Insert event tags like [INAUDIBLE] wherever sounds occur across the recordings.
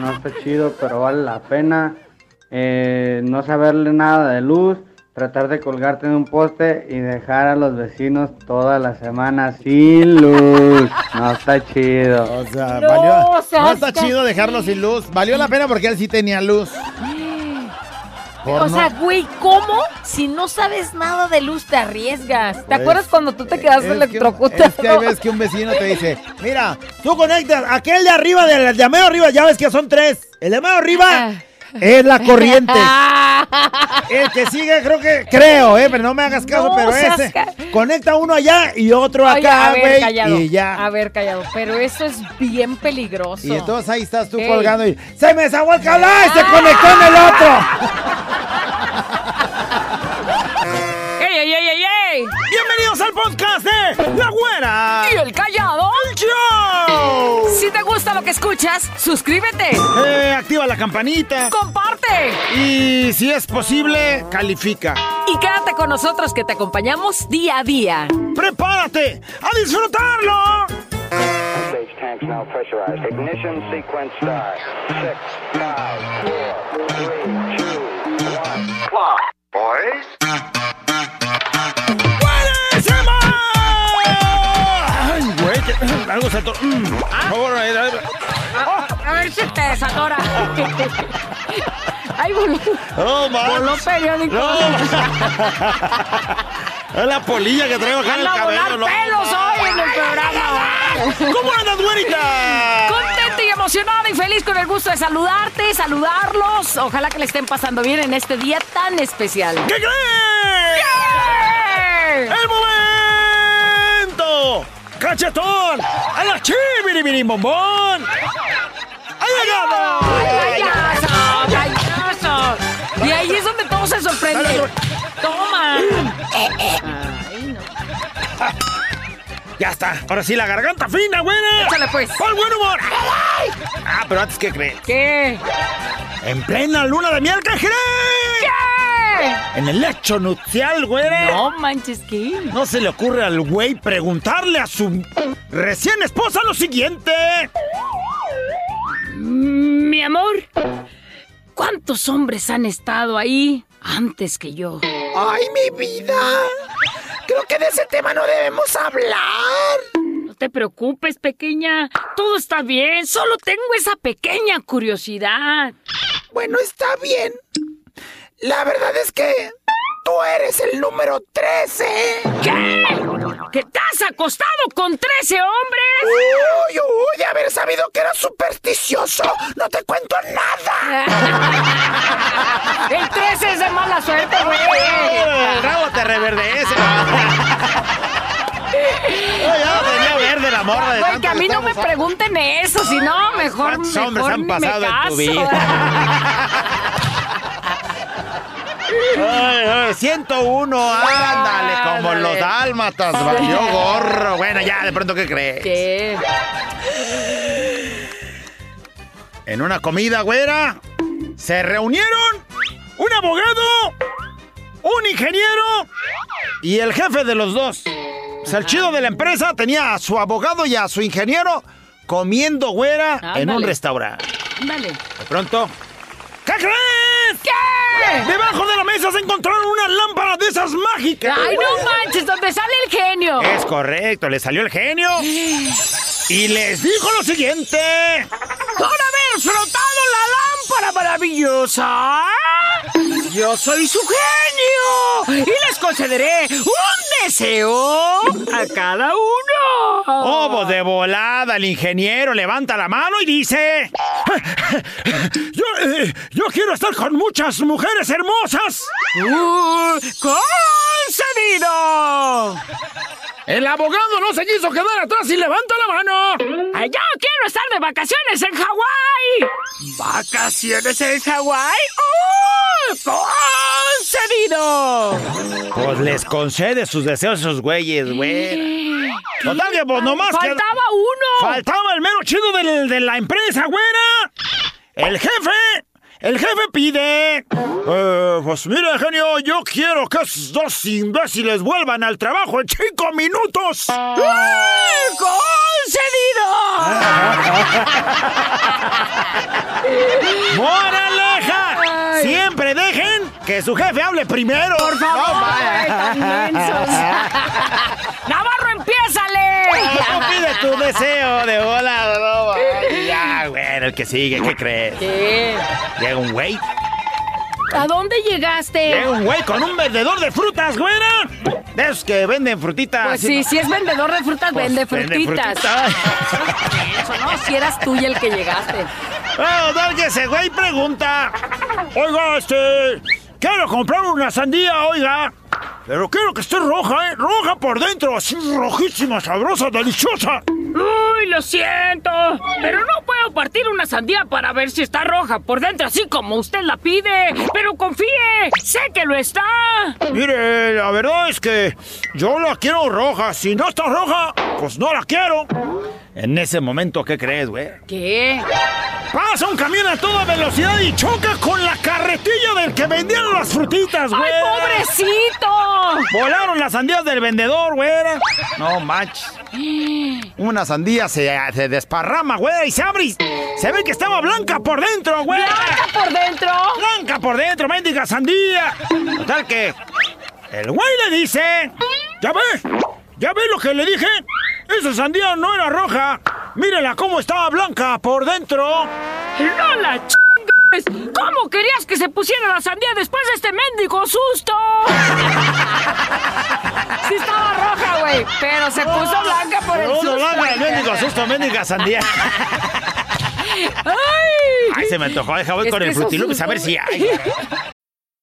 No está chido, pero vale la pena. Eh, no saberle nada de luz, tratar de colgarte en un poste y dejar a los vecinos toda la semana sin luz. No está chido. O sea, No, valió. No está chido dejarlo sin luz. Valió la pena porque él sí tenía luz. Por O no- sea, güey, ¿cómo? Si no sabes nada de luz, te arriesgas. ¿Te Pues, acuerdas cuando tú te quedaste Es que- electrocutado? Es que hay veces que un vecino te dice, mira, tú conectas aquel de arriba, del de medio arriba, ya ves que son tres. El de medio arriba es la corriente. [LAUGHS] El que sigue, creo que, creo, eh, pero no me hagas caso, No pero ese. ca- Conecta uno allá y otro Oye, acá, güey. Y ya. A ver, callado. Pero eso es bien peligroso. Y entonces ahí estás tú Ey. colgando y ¡Se me desahogó el cable! ¡Ay, se conectó en el otro! [LAUGHS] ¡Ey, ey, ey, ey, ey! ¡Bienvenidos al podcast de La Güera! ¿Y el callado? Si te gusta lo que escuchas, suscríbete, Eh, activa la campanita. comparte Y si es posible, califica. y quédate con nosotros que te acompañamos día a día. ¡Prepárate a disfrutarlo! Stage Algo se atoró. Mm, Por favor, a ver, a ver. A ver si te desatora. Ay, voló, ¡No, voló periódico. ¡No! Es la polilla que traigo acá en el volar cabello, ¿no? pelos hoy en el programa. ¿Cómo andas, güerita? Contenta y emocionada y feliz con el gusto de saludarte, saludarlos. Ojalá que le estén pasando bien en este día tan especial. ¿Qué crees? ¡Eh! ¡El momento! ¡Cachetón! ¡A la chibiribiri bombón! ¡Ha llegado! ¡Payaso! ¡Payaso! Y ahí es donde todo se sorprende. ¡Toma! Ay, no. Ya está. Ahora sí, la garganta fina, güera. Échale, pues. ¡Por buen humor! Ah, pero antes, ¿qué crees? ¿Qué? En plena luna de miel, ¿qué crees? ¿Qué? En el lecho nupcial, güera. No manches, ¿qué? No se le ocurre al güey preguntarle a su recién esposa lo siguiente. Mi amor, ¿cuántos hombres han estado ahí antes que yo? ¡Ay, mi vida! Creo que de ese tema no debemos hablar. No te preocupes, pequeña. Todo está bien. Solo tengo esa pequeña curiosidad. Bueno, está bien. La verdad es que tú eres el número 13. ¿Qué? ¿Que te has acostado con 13 hombres? Uy, uy, de haber sabido que era supersticioso. No te cuento nada. [LAUGHS] El 13 es de mala suerte, güey. El rabo te reverdece. ya tenía verde la morra de Güey, tanto que a mí no me pregunten eso, si no, mejor, ¿Cuántos mejor hombres han ni me pasado en tu caso. vida? Ay, ay, 101, ándale, como los dálmatas, valió gorro. Bueno, ya, de pronto, ¿qué crees? ¿Qué? En una comida, güera, se reunieron un abogado, un ingeniero y el jefe de los dos. O sea, el chido de la empresa tenía a su abogado y a su ingeniero comiendo, güera, en un restaurante. Dale. De pronto, ¿qué crees? ¿Qué? Debajo de la mesa se encontraron una lámpara de esas mágicas. Ay, no manches, donde sale el genio. Es correcto, le salió el genio [GASPS] y les dijo lo siguiente. Por haber frotado la lámpara maravillosa, yo soy su genio y les concederé un deseo a cada uno. Oh, de volada, el ingeniero levanta la mano y dice... [LAUGHS] Yo, eh, yo quiero estar con muchas mujeres hermosas. Uh, ¡Concedido! El abogado no se quiso quedar atrás y levanta la mano. Ay, Yo quiero estar de vacaciones en Hawái. ¿Vacaciones en Hawái? ¡Uh! ¡Concedido! Pues les concede sus deseos a esos güeyes, güey. Total que pues nomás que... Faltaba uno. Faltaba el mero chido del- de la empresa, güera. El jefe. El jefe pide. Eh, pues mire, genio, yo quiero que esos dos imbéciles vuelvan al trabajo en cinco minutos. ¡Concedido! [LAUGHS] ¡Moraleja! Siempre dejen que su jefe hable primero. Por favor, No, ay, tan. [LAUGHS] ¡Navarro, empiézale! No pide tu deseo de hola, bueno, el que sigue, ¿qué crees? ¿Qué? Llega un güey, ¿A dónde llegaste? llega un güey con un vendedor de frutas, güera. De esos que venden frutitas. Pues sí, si es vendedor de frutas, Pues, vende vende frutitas. [LAUGHS] Eso no, si eras tú y el que llegaste. Ah, tal que ese güey pregunta. Oiga, este. Quiero comprar una sandía, oiga. Pero quiero que esté roja, ¿eh? Roja por dentro, así rojísima, sabrosa, deliciosa. Uy, lo siento, pero no puedo partir una sandía para ver si está roja por dentro, así como usted la pide. Pero confíe, sé que lo está. Mire, la verdad es que yo la quiero roja. Si no está roja, pues no la quiero. En ese momento, ¿qué crees, güey? ¿Qué? Pasa un camión a toda velocidad y choca con la carretilla del que vendían las frutitas, güey. ¡Ay, pobrecito! Volaron las sandías del vendedor, güera. No manches. [GASPS] Una sandía se, se desparrama, güey, y se abre y se ve que estaba blanca por dentro, güey. ¡Blanca por dentro! Blanca por dentro, mendiga sandía. Total que el güey le dice, ¿ya ve? ¿Ya ve lo que le dije? Esa sandía no era roja. Mírela cómo estaba blanca por dentro. ¡No la ¿Cómo querías que se pusiera la sandía después de este mendigo susto? Sí estaba roja, güey, pero se puso blanca por el No, no, susto. blanca, mendigo susto, mendiga sandía. [LAUGHS] ¡Ay! Ay, se me antojó. Deja voy con el frutilupis a ver si hay.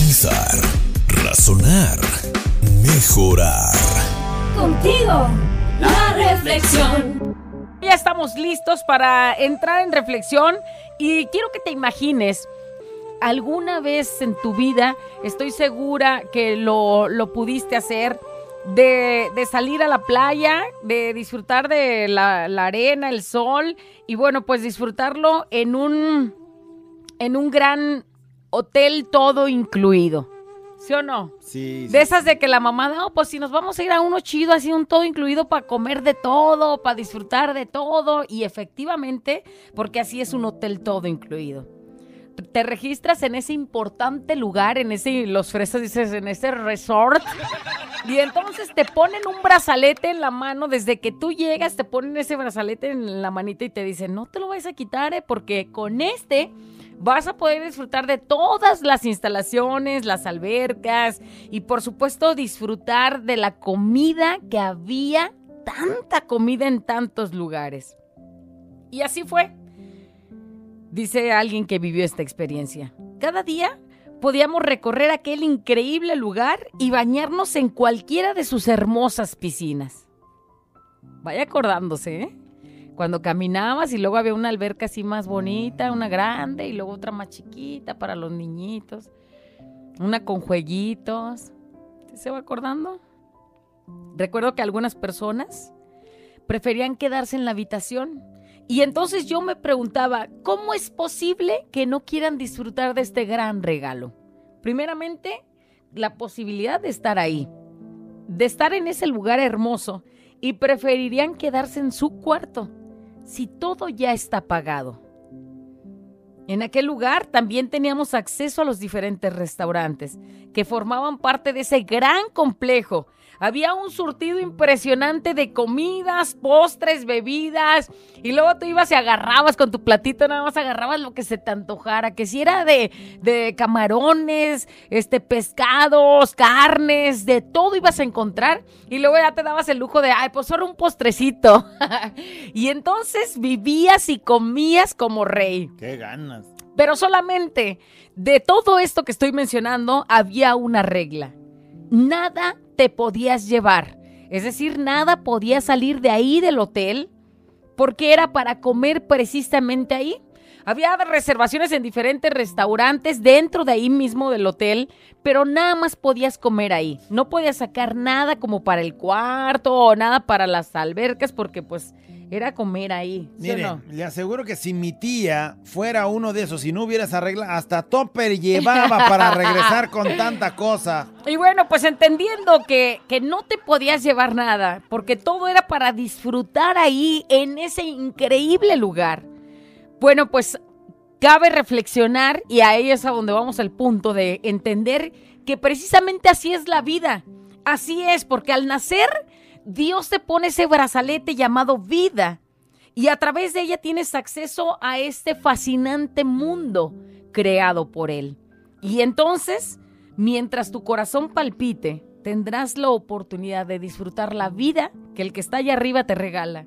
Pensar, razonar, mejorar. Contigo, la reflexión. Ya estamos listos para entrar en reflexión y quiero que te imagines alguna vez en tu vida, estoy segura que lo, lo pudiste hacer, de, de salir a la playa, de disfrutar de la, la arena, el sol y bueno, pues disfrutarlo en un, en un gran hotel todo incluido. ¿Sí o no? Sí, De esas de que la mamá, no, pues si nos vamos a ir a uno chido, así un todo incluido para comer de todo, para disfrutar de todo. Y efectivamente, porque así es un hotel todo incluido. Te registras en ese importante lugar, en ese, los fresas dices, en ese resort. Y entonces te ponen un brazalete en la mano, desde que tú llegas te ponen ese brazalete en la manita y te dicen, no te lo vais a quitar, eh, porque con este vas a poder disfrutar de todas las instalaciones, las albercas y por supuesto disfrutar de la comida que había, tanta comida en tantos lugares. Y así fue. Dice alguien que vivió esta experiencia. Cada día podíamos recorrer aquel increíble lugar y bañarnos en cualquiera de sus hermosas piscinas. Vaya acordándose, ¿eh? Cuando caminabas y luego había una alberca así más bonita, una grande y luego otra más chiquita para los niñitos. Una con jueguitos. ¿Se va acordando? Recuerdo que algunas personas preferían quedarse en la habitación. Y entonces yo me preguntaba, ¿cómo es posible que no quieran disfrutar de este gran regalo? Primeramente, la posibilidad de estar ahí, de estar en ese lugar hermoso y preferirían quedarse en su cuarto si todo ya está pagado. En aquel lugar también teníamos acceso a los diferentes restaurantes que formaban parte de ese gran complejo. Había un surtido impresionante de comidas, postres, bebidas, y luego tú ibas y agarrabas con tu platito, nada más agarrabas lo que se te antojara, que si era de, de camarones, este, pescados, carnes, de todo ibas a encontrar, y luego ya te dabas el lujo de, ay, pues solo un postrecito. [LAUGHS] y entonces vivías y comías como rey. Qué ganas. Pero solamente de todo esto que estoy mencionando había una regla. Nada te podías llevar. Es decir, nada podía salir de ahí del hotel porque era para comer precisamente ahí. Había reservaciones en diferentes restaurantes dentro de ahí mismo del hotel, pero nada más podías comer ahí. No podías sacar nada como para el cuarto o nada para las albercas porque pues era comer ahí. ¿sí o Mire, no? le aseguro que si mi tía fuera uno de esos, si no hubiera esa regla, hasta topper llevaba para regresar con [LAUGHS] tanta cosa. Y bueno, pues entendiendo que, que no te podías llevar nada, porque todo era para disfrutar ahí en ese increíble lugar. Bueno, pues cabe reflexionar y ahí es a donde vamos al punto de entender que precisamente así es la vida. Así es, porque al nacer Dios te pone ese brazalete llamado vida y a través de ella tienes acceso a este fascinante mundo creado por Él. Y entonces, mientras tu corazón palpite, tendrás la oportunidad de disfrutar la vida que el que está allá arriba te regala.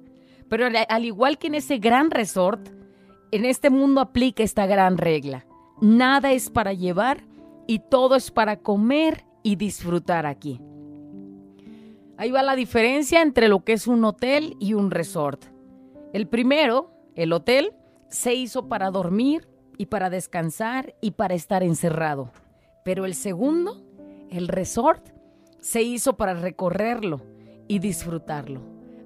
Pero al- al igual que en ese gran resort, en este mundo aplica esta gran regla. Nada es para llevar y todo es para comer y disfrutar aquí. Ahí va la diferencia entre lo que es un hotel y un resort. El primero, el hotel, se hizo para dormir y para descansar y para estar encerrado. Pero el segundo, el resort, se hizo para recorrerlo y disfrutarlo.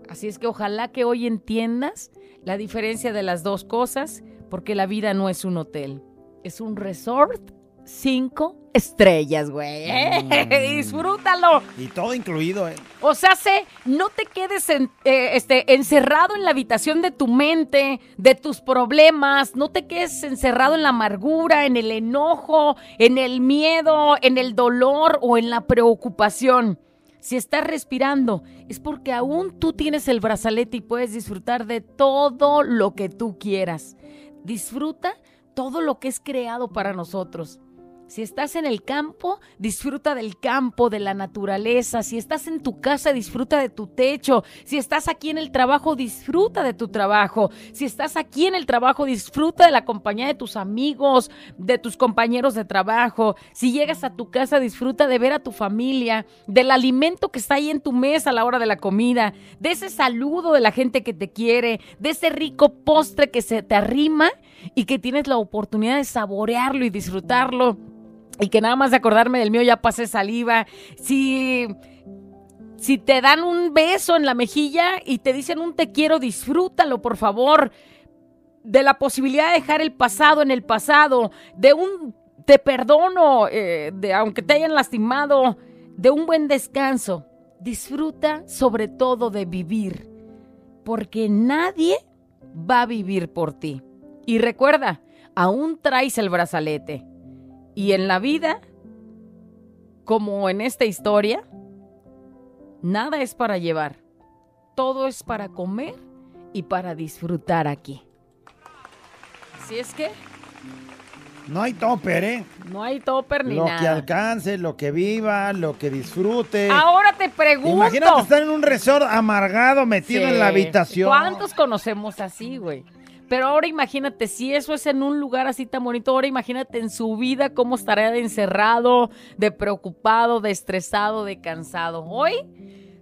Así es que ojalá que hoy entiendas la diferencia de las dos cosas, porque la vida no es un hotel, es un resort cinco estrellas, güey. [LAUGHS] Disfrútalo. Y todo incluido, ¿eh? O sea, se, no te quedes en- eh, este, encerrado en la habitación de tu mente, de tus problemas, no te quedes encerrado en la amargura, en el enojo, en el miedo, en el dolor o en la preocupación. Si estás respirando, es porque aún tú tienes el brazalete y puedes disfrutar de todo lo que tú quieras. Disfruta todo lo que es creado para nosotros. Si estás en el campo, disfruta del campo, de la naturaleza. Si estás en tu casa, disfruta de tu techo. Si estás aquí en el trabajo, disfruta de tu trabajo. Si estás aquí en el trabajo, disfruta de la compañía de tus amigos, de tus compañeros de trabajo. Si llegas a tu casa, disfruta de ver a tu familia, del alimento que está ahí en tu mesa a la hora de la comida, de ese saludo de la gente que te quiere, de ese rico postre que se te arrima y que tienes la oportunidad de saborearlo y disfrutarlo y que nada más de acordarme del mío ya pasé saliva. Si, si te dan un beso en la mejilla y te dicen un te quiero, disfrútalo, por favor. De la posibilidad de dejar el pasado en el pasado, de un te perdono, eh, de aunque te hayan lastimado, de un buen descanso. Disfruta sobre todo de vivir, porque nadie va a vivir por ti. Y recuerda, aún traes el brazalete. Y en la vida, como en esta historia, nada es para llevar. Todo es para comer y para disfrutar aquí. Así es que No hay topper, ¿eh? no hay topper ni Lo que nada. alcance, lo que viva, lo que disfrute. Ahora te pregunto. Imagínate estar en un resort amargado, metido Sí. en la habitación. ¿Cuántos conocemos así, güey? Pero ahora imagínate, si eso es en un lugar así tan bonito, ahora imagínate en su vida cómo estaría de encerrado, de preocupado, de estresado, de cansado. Hoy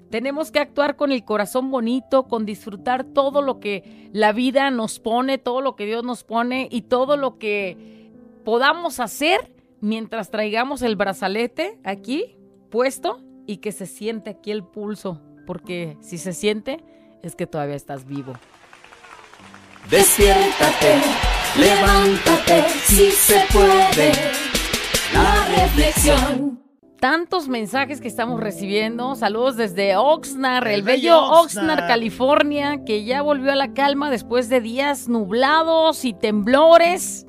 tenemos que actuar con el corazón bonito, con disfrutar todo lo que la vida nos pone, todo lo que Dios nos pone y todo lo que podamos hacer mientras traigamos el brazalete aquí puesto y que se siente aquí el pulso, porque si se siente es que todavía estás vivo. Despiértate, levántate, si se puede. La reflexión. Tantos mensajes que estamos recibiendo. Saludos desde Oxnard, el, El bello Oxnard. California, que ya volvió a la calma después de días nublados y temblores.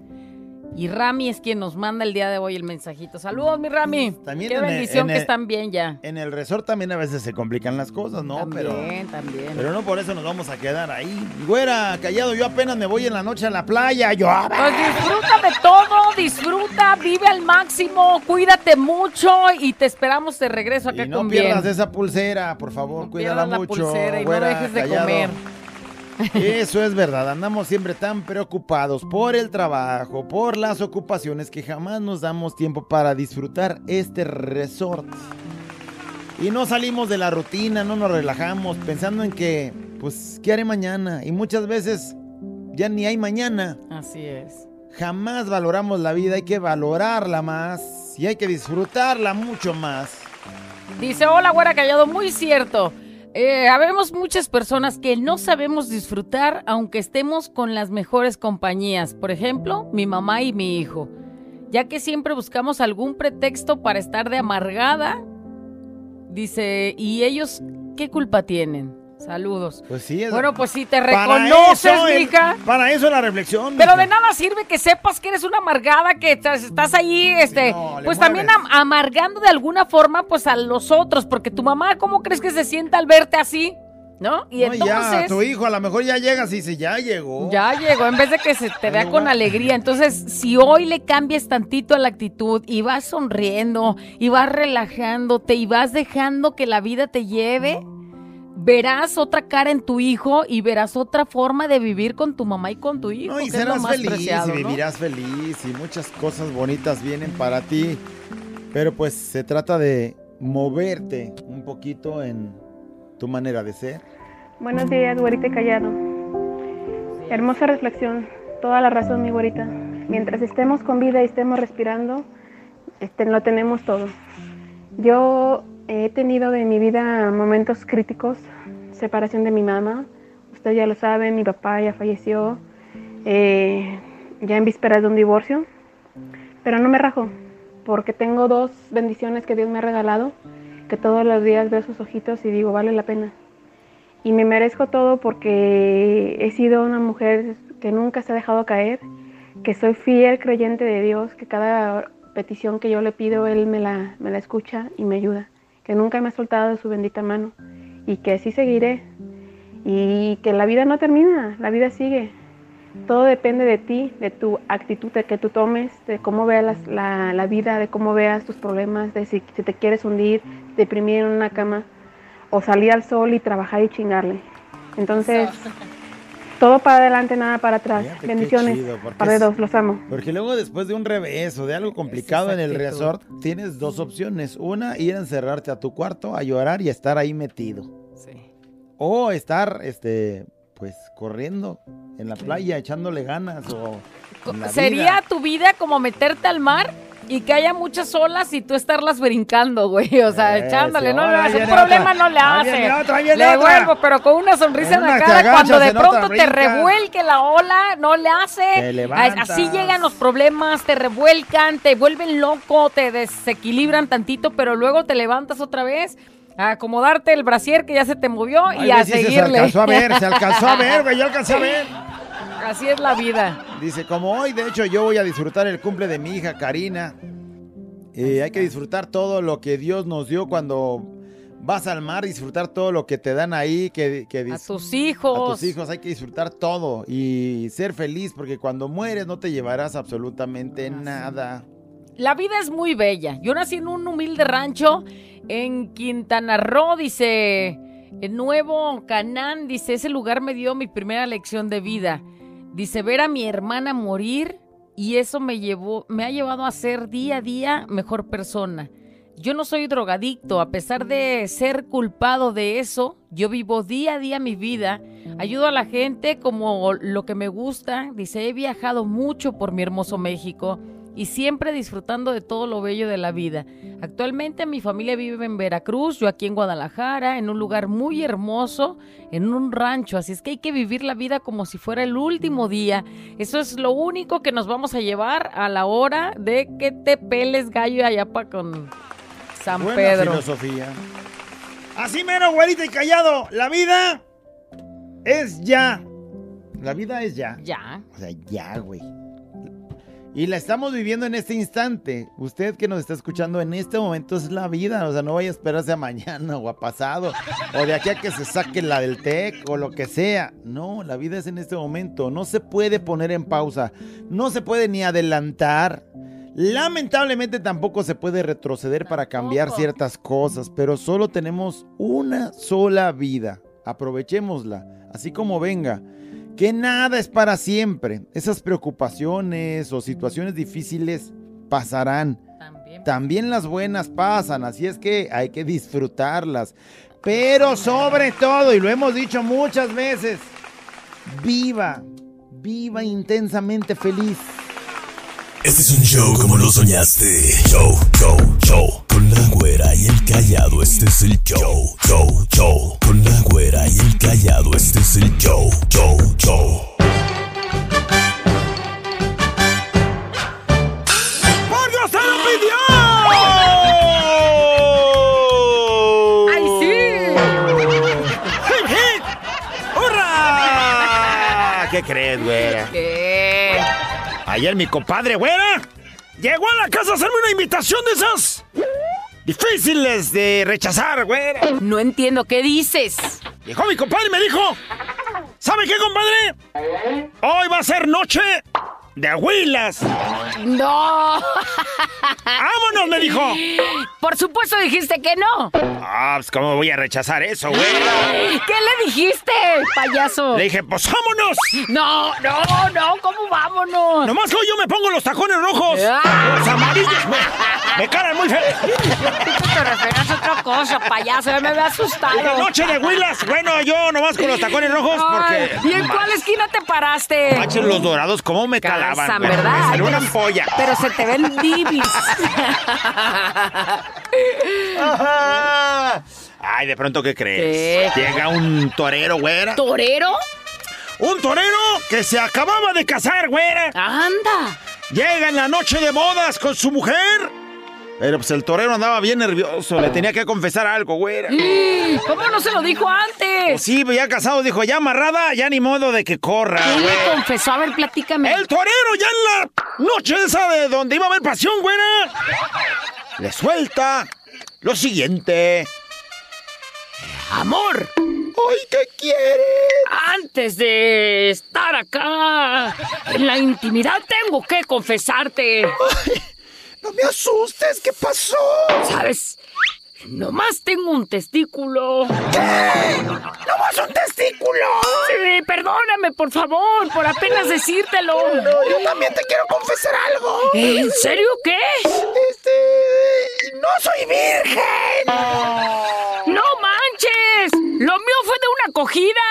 Y Rami es quien nos manda el día de hoy el mensajito. Saludos, mi Rami. También Qué el- bendición en que el- están bien ya. En el resort también a veces se complican las cosas, ¿no? también, Pero, también. pero no por eso nos vamos a quedar ahí. Güera, callado, yo apenas me voy en la noche a la playa. Yo, ah, Pues disfruta de todo, disfruta, vive al máximo, cuídate mucho y te esperamos de regreso acá y no con bien. pierdas esa pulsera, por favor, No cuídala pierdas la mucho. pulsera y no dejes de callado. comer. Eso es verdad, andamos siempre tan preocupados por el trabajo, por las ocupaciones que jamás nos damos tiempo para disfrutar este resort. Y no salimos de la rutina, no nos relajamos pensando en que pues, ¿qué haré mañana? Y muchas veces ya ni hay mañana. Así es. Jamás valoramos la vida, hay que valorarla más y hay que disfrutarla mucho más. Dice, hola, güera callado, muy cierto. Eh, habemos muchas personas que no sabemos disfrutar aunque estemos con las mejores compañías. Por ejemplo, mi mamá y mi hijo. Ya que siempre buscamos algún pretexto para estar de amargada. Dice, ¿y ellos qué culpa tienen? Saludos. Pues sí, es- Bueno, pues si te Para reconoces, eso el- mija. Para eso la reflexión. Pero mija. de nada sirve que sepas que eres una amargada, que estás, estás ahí, este, no, pues también am- amargando de alguna forma, pues a los otros, porque tu mamá, ¿cómo crees que se sienta al verte así? ¿No? Y No, ya, entonces, tu hijo a lo mejor ya llegas y dice, ya llegó. ya llegó, en vez de que se te vea con alegría. Entonces, si hoy le cambias tantito a la actitud y vas sonriendo, y vas relajándote, y vas dejando que la vida te lleve, verás otra cara en tu hijo y verás otra forma de vivir con tu mamá y con tu hijo. No, y que es lo serás más feliz preciado, y ¿no? vivirás feliz y muchas cosas bonitas vienen para ti. Pero pues se trata de moverte un poquito en tu manera de ser. Buenos días, güerita y callado. Hermosa reflexión, toda la razón, mi güerita. Mientras estemos con vida y estemos respirando, este, lo tenemos todo. Yo he tenido en mi vida momentos críticos, separación de mi mamá, usted ya lo sabe, mi papá ya falleció, eh, ya en vísperas de un divorcio, pero no me rajo, porque tengo dos bendiciones que Dios me ha regalado, que todos los días veo sus ojitos y digo, vale la pena y me merezco todo porque he sido una mujer que nunca se ha dejado caer, que soy fiel creyente de Dios, que cada petición que yo le pido, Él me la, me la escucha y me ayuda, que nunca me ha soltado de su bendita mano y que así seguiré y que la vida no termina, la vida sigue. Todo depende de ti, de tu actitud, de que tú tomes, de cómo veas la, la vida, de cómo veas tus problemas, de si, si te quieres hundir, deprimir en una cama o salir al sol y trabajar y chingarle. Entonces, todo para adelante, nada para atrás. Fíjate Bendiciones para dos, los amo. Porque luego después de un revés o de algo complicado en el resort, tienes dos opciones. Una, ir a encerrarte a tu cuarto, a llorar y estar ahí metido. O estar, este, pues, corriendo en la playa, echándole ganas o... Sería vida. tu vida como meterte al mar y que haya muchas olas y tú estarlas brincando, güey. O sea, Eso, echándole. No, no, un problema otra. no le hace. otra, le vuelvo, pero con una sonrisa En en la cara. Cuando de pronto te revuelque la ola, no le hace. Así llegan los problemas, te revuelcan, te vuelven loco, te desequilibran tantito, pero luego te levantas otra vez. A acomodarte el brasier que ya se te movió y a seguirle. Se alcanzó a ver, se alcanzó a ver, güey, yo alcancé a ver. [LAUGHS] Así es la vida. Dice, como hoy, de hecho, yo voy a disfrutar el cumple de mi hija Karina. Eh, hay que disfrutar todo lo que Dios nos dio cuando vas al mar, disfrutar todo lo que te dan ahí, que, que A tus hijos. a tus hijos hay que disfrutar todo y ser feliz porque cuando mueres no te llevarás absolutamente nada. La vida es muy bella. Yo nací en un humilde rancho en Quintana Roo, dice, en Nuevo Canán, dice, ese lugar me dio mi primera lección de vida. Dice, ver a mi hermana morir y eso me llevó, me ha llevado a ser día a día mejor persona. Yo no soy drogadicto, a pesar de ser culpado de eso, yo vivo día a día mi vida, ayudo a la gente como lo que me gusta, dice, he viajado mucho por mi hermoso México y siempre disfrutando de todo lo bello de la vida. Actualmente mi familia vive en Veracruz, yo aquí en Guadalajara, en un lugar muy hermoso, en un rancho, así es que hay que vivir la vida como si fuera el último día. Eso es lo único que nos vamos a llevar a la hora de que te peles gallo allá para con San Buena Pedro. filosofía. Así mero, güerita y callado. La vida es ya. La vida es ya. Ya. O sea, ya, güey. Y la estamos viviendo en este instante. Usted que nos está escuchando en este momento es la vida. O sea, no vaya a esperarse a mañana o a pasado. O de aquí a que se saque la del TEC o lo que sea. No, la vida es en este momento. No se puede poner en pausa. No se puede ni adelantar. Lamentablemente tampoco se puede retroceder para cambiar ciertas cosas. Pero solo tenemos una sola vida. Aprovechémosla. Así como venga que nada es para siempre. Esas preocupaciones o situaciones difíciles pasarán. También. También las buenas pasan, así es que hay que disfrutarlas. Pero sobre todo, y lo hemos dicho muchas veces, viva, viva intensamente feliz. Este es un show como lo soñaste. Show, show, show. Con la güera y el callado, este es el show. Show, show. Con la güera y el callado, este es el show. Show, show. ¡Por Dios se lo pidió! ¡Ay, sí! ¡Hurra! ¿Qué crees, güera? ¿Qué? Ayer mi compadre, güera, llegó a la casa a hacerme una invitación de esas difíciles de rechazar, güera. No entiendo qué dices. Llegó mi compadre y me dijo, ¿sabe qué, compadre? Hoy va a ser noche de huilas. No. ¡Vámonos! me dijo. Por supuesto dijiste que no. Ah, pues ¿cómo voy a rechazar eso, güera? ¿Qué le dijiste, payaso? Le dije, pues vámonos. No, no, no, ¿cómo vámonos? Nomás hoy yo me pongo los tacones rojos. Ah. Los amarillos. Me, me caran muy feo. Te refieres a otra cosa, payaso, ya me había asustado. Dije, noche de huilas. Bueno, yo nomás con los tacones rojos porque... ¿Y en cuál esquina te paraste? Manches, los dorados, ¿cómo me calaban? Güey? ¿verdad? Me salió una pero- polla. Pero se te ven [LAUGHS] divis. Ajá. Ay, de pronto, ¿qué crees? ¿Qué? Llega un torero, güera. ¿Torero? Un torero que se acababa de casar, güera. Anda. Llega en la noche de bodas con su mujer. Pero pues el torero andaba bien nervioso. Le tenía que confesar algo, güera. ¿Cómo no se lo dijo antes? Pues sí, ya casado, dijo, ya amarrada, ya ni modo de que corra, ¿Quién le confesó? A ver, platícame. El torero ya en la noche esa de donde iba a haber pasión, güera. Le suelta lo siguiente. Amor, ¡Ay, qué quiere! antes de estar acá en la intimidad tengo que confesarte. No me asustes, ¿qué pasó? ¿Sabes? Nomás tengo un testículo. ¡Nomás un testículo! Sí, perdóname, por favor, por apenas decírtelo. yo también te quiero confesar algo. ¿En serio qué? Este. No soy virgen. ¡No manches! ¡Lo mío fue de una acogida!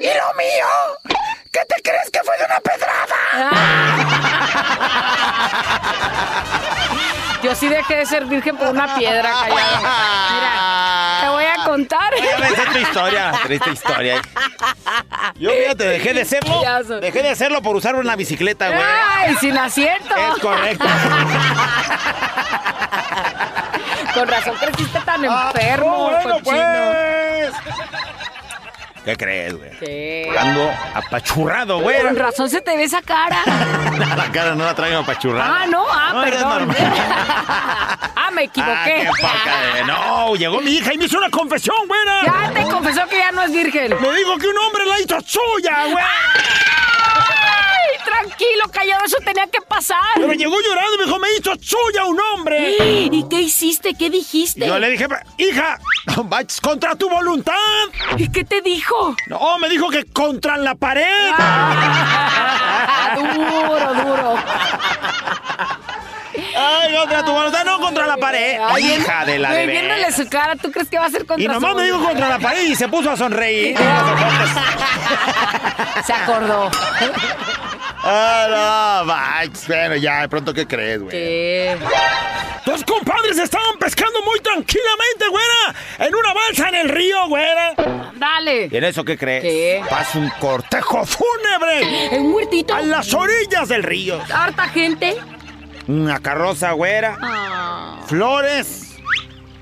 ¿Y lo mío? ¿Qué te crees que fue de una pedrada? Yo sí dejé de ser virgen por una piedra callada. Mira, te voy a contar. Esa es tu historia, triste historia. Yo, fíjate, dejé de serlo. Dejé de hacerlo por usar una bicicleta, güey. ¡Ay, sin asiento! Es correcto. Con razón creciste tan enfermo, Ah, bueno, cochino. pues. ¿Qué crees, güey? ¿Qué? Ando apachurrado, güey. Con razón se te ve esa cara. [LAUGHS] La cara no la traigo apachurrada. Ah, no, ah, No, perdón. [LAUGHS] ah, me Ah, equivoqué. de- No, llegó mi hija y me hizo una confesión, güera. Ya te confesó que ya no es virgen. Me dijo que un hombre la hizo suya, güey. Tranquilo, callado, eso tenía que pasar. Pero llegó llorando y me dijo, me hizo suya un hombre. ¿Y qué hiciste? ¿Qué dijiste? Yo le dije, hija, contra tu voluntad. ¿Y qué te dijo? No, me dijo que contra la pared. Ah, duro, duro. Ay, contra tu voluntad, no contra la pared. Ay, hija de la de Viéndole su cara, ¿tú crees que va a ser contra Y nomás su me dijo contra la pared y se puso a sonreír. [LAUGHS] Se acordó. Ah, no, Max. Bueno, ya, de pronto, ¿qué crees, güey? ¿Qué? Tus compadres estaban pescando muy tranquilamente, güera. En una balsa en el río, güera. Dale. ¿Y en eso qué crees? ¿Qué? Pasa un cortejo fúnebre ¿El muertito? a las orillas del río. ¿Harta gente? Una carroza, güera. Ah, Flores.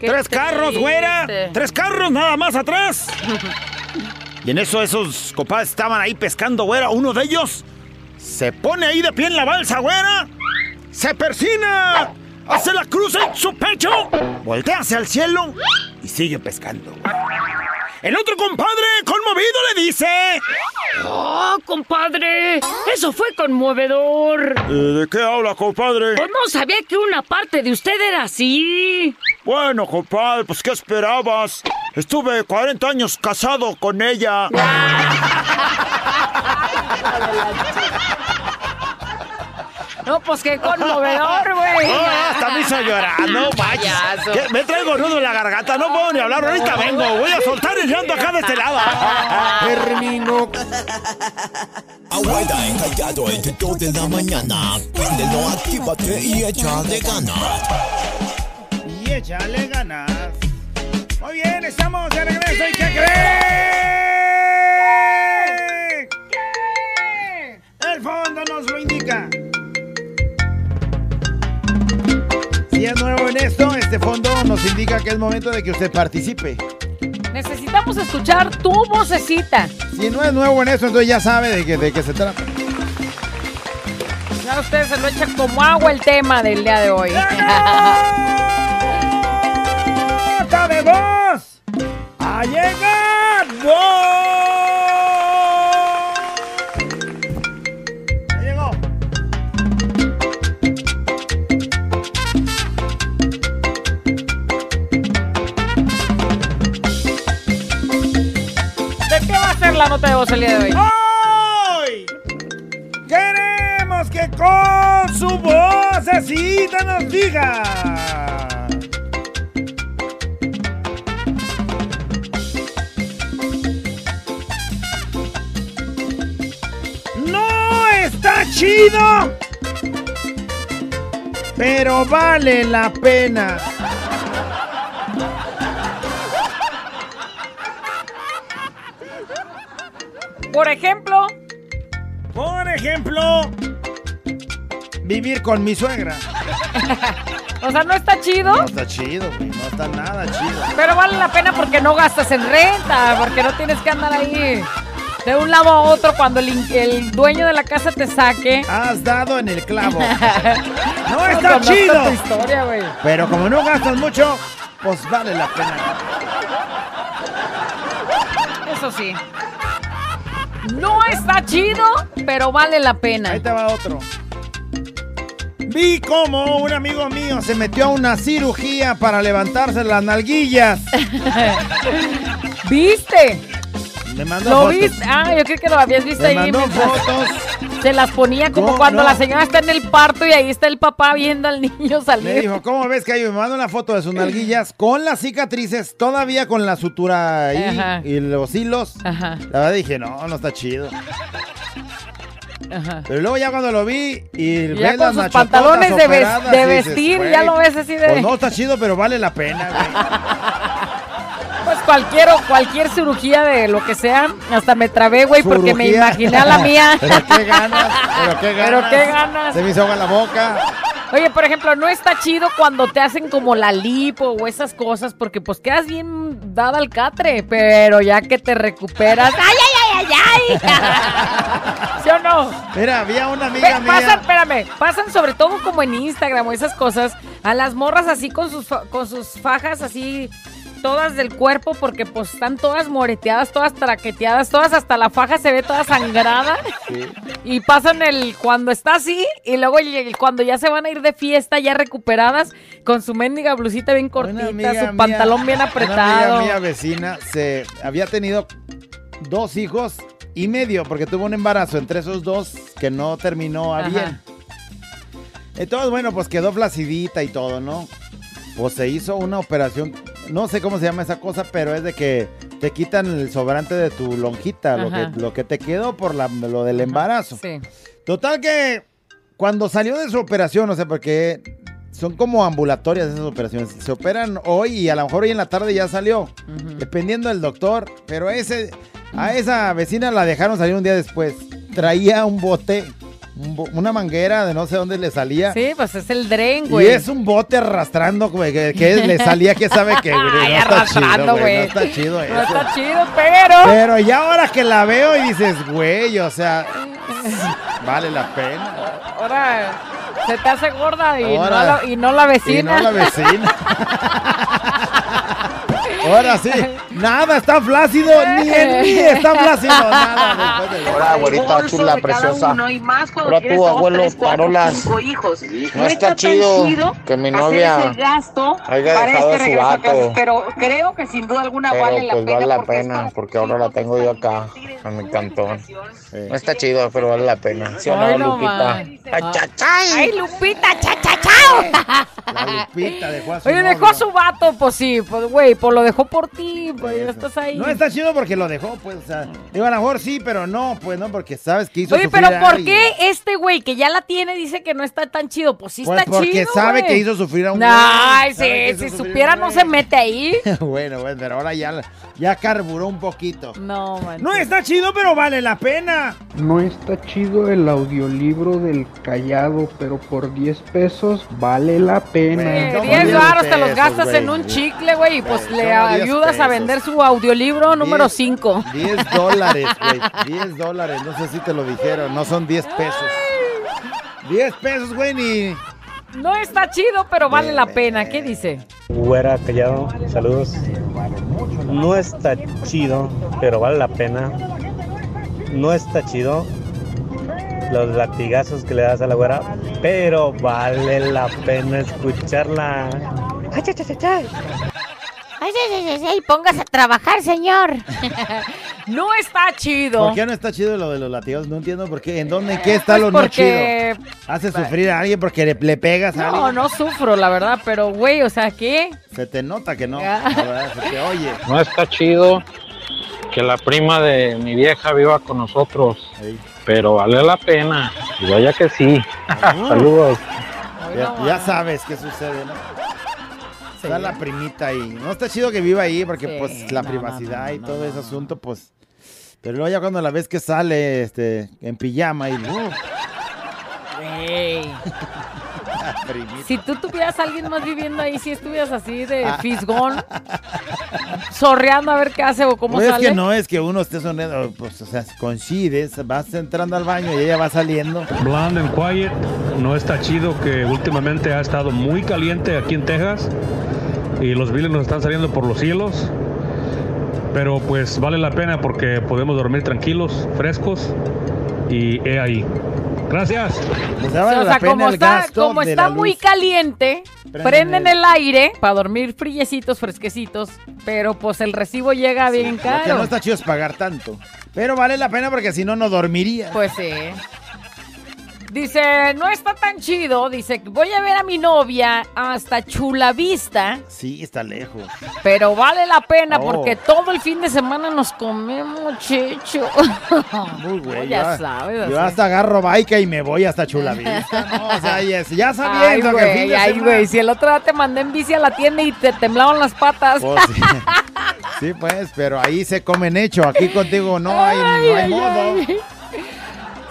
qué Tres carros, güera. Tres carros nada más atrás. [LAUGHS] y en eso esos compadres estaban ahí pescando, güera. Uno de ellos se pone ahí de pie en la balsa, güera. Se persina. Hace la cruz en su pecho. Voltea hacia el cielo y sigue pescando. El otro compadre, conmovido, le dice... Oh, compadre, eso fue conmovedor. "Eh, ¿De qué habla, compadre? Pues no sabía que una parte de usted era así. Bueno, compadre, pues ¿qué esperabas? Estuve 40 años casado con ella. [LAUGHS] No, pues qué conmovedor, güey. [LAUGHS] No, hasta me hizo llorar, no. ¿Qué? Me traigo nudo en la garganta, no puedo ni hablar, ahorita vengo. Voy a soltar el llanto acá de este lado. [LAUGHS] Termino. Abuela encallado entre 2 de la mañana. Préndelo, actívate y échale ganas. Y échale ganas. Muy bien, estamos de regreso. ¿Y qué cree? El fondo nos lo indica. Si es nuevo en esto, este fondo nos indica que es momento de que usted participe. Necesitamos escuchar tu vocecita. Si no es nuevo en esto, entonces ya sabe de qué, de qué se trata. Ya ustedes se lo echan como agua el tema del día de hoy. ¡Nota de voz! ¡Ha llegado! ¡Ya la nota de voz de hoy? ¡Hoy! Queremos que con su vocecita nos diga. No está chido, pero vale la pena. Por ejemplo, Por ejemplo, vivir con mi suegra. [LAUGHS] o sea, no está chido, No está chido, güey. No está nada chido. pero vale la pena porque no gastas en renta, porque no tienes que andar ahí de un lado a otro cuando el, dueño de la casa te saque. Has dado en el clavo. [LAUGHS] No está chido. tu historia, güey. Pero como no gastas mucho, pues vale la pena. Eso sí. No está chido, pero vale la pena. Ahí te va otro. Vi como un amigo mío se metió a una cirugía para levantarse las nalguillas. [LAUGHS] ¿Viste? Me mandó ¿Lo fotos. viste? Ah, yo creo que lo habías visto Me ahí. mandó fotos. Se las ponía como No, cuando no. la señora está en el parto y ahí está el papá viendo al niño Me salir. dijo, ¿cómo ves que Me manda una foto de sus nalguillas con las cicatrices, todavía con la sutura ahí Ajá. y los hilos. Ajá, La verdad dije, no, no está chido. ajá. Pero luego ya cuando lo vi y ya con las sus pantalones de, ves- de dices, vestir, "Güey, ya lo ves así de... Pues no está chido, pero vale la pena, güey. [LAUGHS] cualquier, cualquier cirugía de lo que sea, hasta me trabé, güey, porque me imaginé a la mía. [LAUGHS] pero qué ganas, pero qué ganas. Pero qué ganas. Se me hizo agua la boca. Oye, por ejemplo, no está chido cuando te hacen como la lipo o esas cosas, porque pues quedas bien dada al catre, pero ya que te recuperas. ¡Ay, ay, ay, ay, ay! [LAUGHS] ¿Sí o no? Mira, había una amiga mía. pasan, espérame, pasan sobre todo como en Instagram o esas cosas, a las morras así con sus, fa- con sus fajas así, todas del cuerpo, porque pues están todas moreteadas, todas traqueteadas, todas hasta la faja se ve toda sangrada. Y pasan el cuando está así y luego el- cuando ya se van a ir de fiesta ya recuperadas con su mendiga blusita bien Una cortita, su mía- pantalón bien Una apretado. amiga mía vecina se había tenido dos hijos y medio porque tuvo un embarazo entre esos dos que no terminó a bien. Entonces, bueno, pues quedó flacidita y todo, ¿no? Pues se hizo una operación, no sé cómo se llama esa cosa, pero es de que te quitan el sobrante de tu lonjita, lo que, lo que te quedó por la- lo del embarazo. Sí. Total que cuando salió de su operación, o sea, porque son como ambulatorias esas operaciones. Se operan hoy y a lo mejor hoy en la tarde ya salió, dependiendo del doctor. Pero ese, a esa vecina la dejaron salir un día después. Traía un bote, una manguera de no sé dónde le salía. Sí, pues es el dren, Y güey. es un bote arrastrando, güey, que, que le salía, que sabe que güey, [LAUGHS] Ay, no está arrastrando, chido, güey. No está chido No eso. está chido, pero... Pero ya ahora que la veo y dices, güey, o sea, [LAUGHS] vale la pena. Ahora se te hace gorda y, Ahora- no, la, y no la Y vecina. no la vecina. [LAUGHS] Ahora sí, nada está flácido, ni el [LAUGHS] ni está flácido, nada. después de- Ahora, abuelita chula, preciosa. Ahora tú, abuelo, parolas. No está chido que mi novia haya dejado a su vato. Pero creo que sin duda alguna Pero vale la pues pena. vale la pena, porque ahora la tengo yo acá, en mi cantón. No está chido, pero vale la pena. ¿Sí o no, Lupita? Ay, Lupita, cha, cha, chao. La Lupita dejó a su Oye, dejó a su vato, pues sí, pues güey, pues lo dejó por ti, pues ya estás ahí. No está chido porque lo dejó, pues, o sea, digo, a lo mejor sí, pero no, pues, no, porque sabes que hizo Oye, sufrir pero a ¿por alguien. qué este güey que ya la tiene dice que no está tan chido? Pues sí Pues está porque chido, sabe güey. que hizo sufrir a un Ay, güey, sabe que sí, hizo si sufrir a supiera no güey. se mete ahí. [LAUGHS] bueno, bueno, pero ahora ya, ya carburó un poquito. No, man. No está chido, pero vale la pena. No está chido el audiolibro del callado, pero por 10 pesos vale la pena. Bueno, no, 10 10 varos te los gastas güey. en un chicle, güey, y pues le como 10 ayudas a pesos. vender su audiolibro número 10. 5. 10 dólares, güey. [LAUGHS] 10 dólares, no sé si te lo dijeron, no son 10 pesos. 10 pesos, güey, ni... No está chido, pero vale la pena. ¿Qué dice? Güera Callado, saludos. No está chido, pero vale la pena. No está chido los latigazos que le das a la güera, pero vale la pena escucharla. Ay, ay, ay, ay, póngase a trabajar, señor. [LAUGHS] no está chido. ¿Por qué no está chido lo de los latigos? No entiendo por qué. ¿En dónde? ¿En qué está Pues lo no chido? ¿Hace sufrir a alguien porque le, le pegas a no, alguien? no sufro, la verdad, pero güey, o sea, ¿qué? Se te nota que no. Ya. La verdad, se te oye. No está chido que la prima de mi vieja viva con nosotros, pero vale la pena. Y vaya que sí. Saludos. Ya, ya sabes qué sucede, ¿no? Está la primita ahí. No está chido que viva ahí porque Sí, pues la no, privacidad no, y todo ese asunto, pues... Pero luego ya cuando la ves que sale este, en pijama y... [LAUGHS] uh. [LAUGHS] Si tú tuvieras a alguien más viviendo ahí, si estuvieras así de fisgón, sorreando a ver qué hace o cómo No es sale. que no es que uno esté sonriendo, pues, o sea, coincides, vas entrando al baño y ella va saliendo. Blonde and Quiet no está chido que últimamente ha estado muy caliente aquí en Texas y los biles nos están saliendo por los cielos. Pero pues vale la pena porque podemos dormir tranquilos, frescos y he ahí. Gracias. Pues o sea, como está, como está muy caliente, Prenden prenden el- el aire para dormir friecitos, fresquecitos, pero pues el recibo llega bien Lo que caro. no está chido es pagar tanto. Pero vale la pena porque si no, no dormiría. Pues sí. Dice, no está tan chido. Dice, voy a ver a mi novia hasta Chula Vista, Sí, está lejos. pero vale la pena Oh. porque todo el fin de semana nos comemos checho. Muy [LAUGHS] güey. ya sabes. Yo así. hasta agarro baica y me voy hasta Chulavista. No, o sea, ya, ya Ay, sabiendo que el fin de ay, semana- güey. Si el otro día te mandé en bici a la tienda y te temblaban las patas. Pues sí. Sí, pues, pero ahí se comen hecho. Aquí contigo no hay, no hay ay, modo.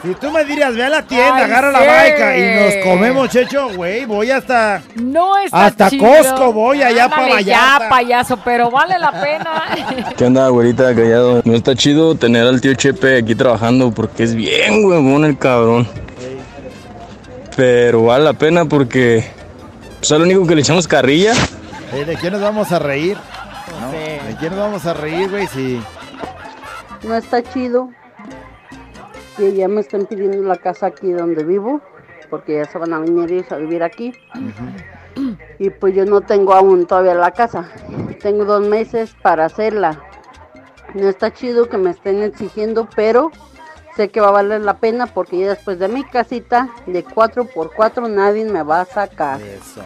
Si tú me dirías, ve a la tienda, Ay, agarra la baica y nos comemos, checho, güey, voy hasta... No está Hasta chido. Costco voy allá pa' Ándale, Vallarta. ya, payaso, pero vale la pena. [LAUGHS] ¿Qué onda, güerita callado? No está chido tener al tío Chepe aquí trabajando porque es bien huevón el cabrón. Pero vale la pena porque pues, es lo único que le echamos carrilla. Eh, ¿De quién nos vamos a reír? ¿No? ¿De quién nos vamos a reír, güey? Si... No está chido que ya me estén pidiendo la casa aquí donde vivo, porque ya se van a venir ellos a vivir aquí. Y pues yo no tengo aún todavía la casa. Tengo dos meses para hacerla. No está chido que me estén exigiendo, pero sé que va a valer la pena porque ya después de mi casita de 4x4 nadie me va a sacar. Eso.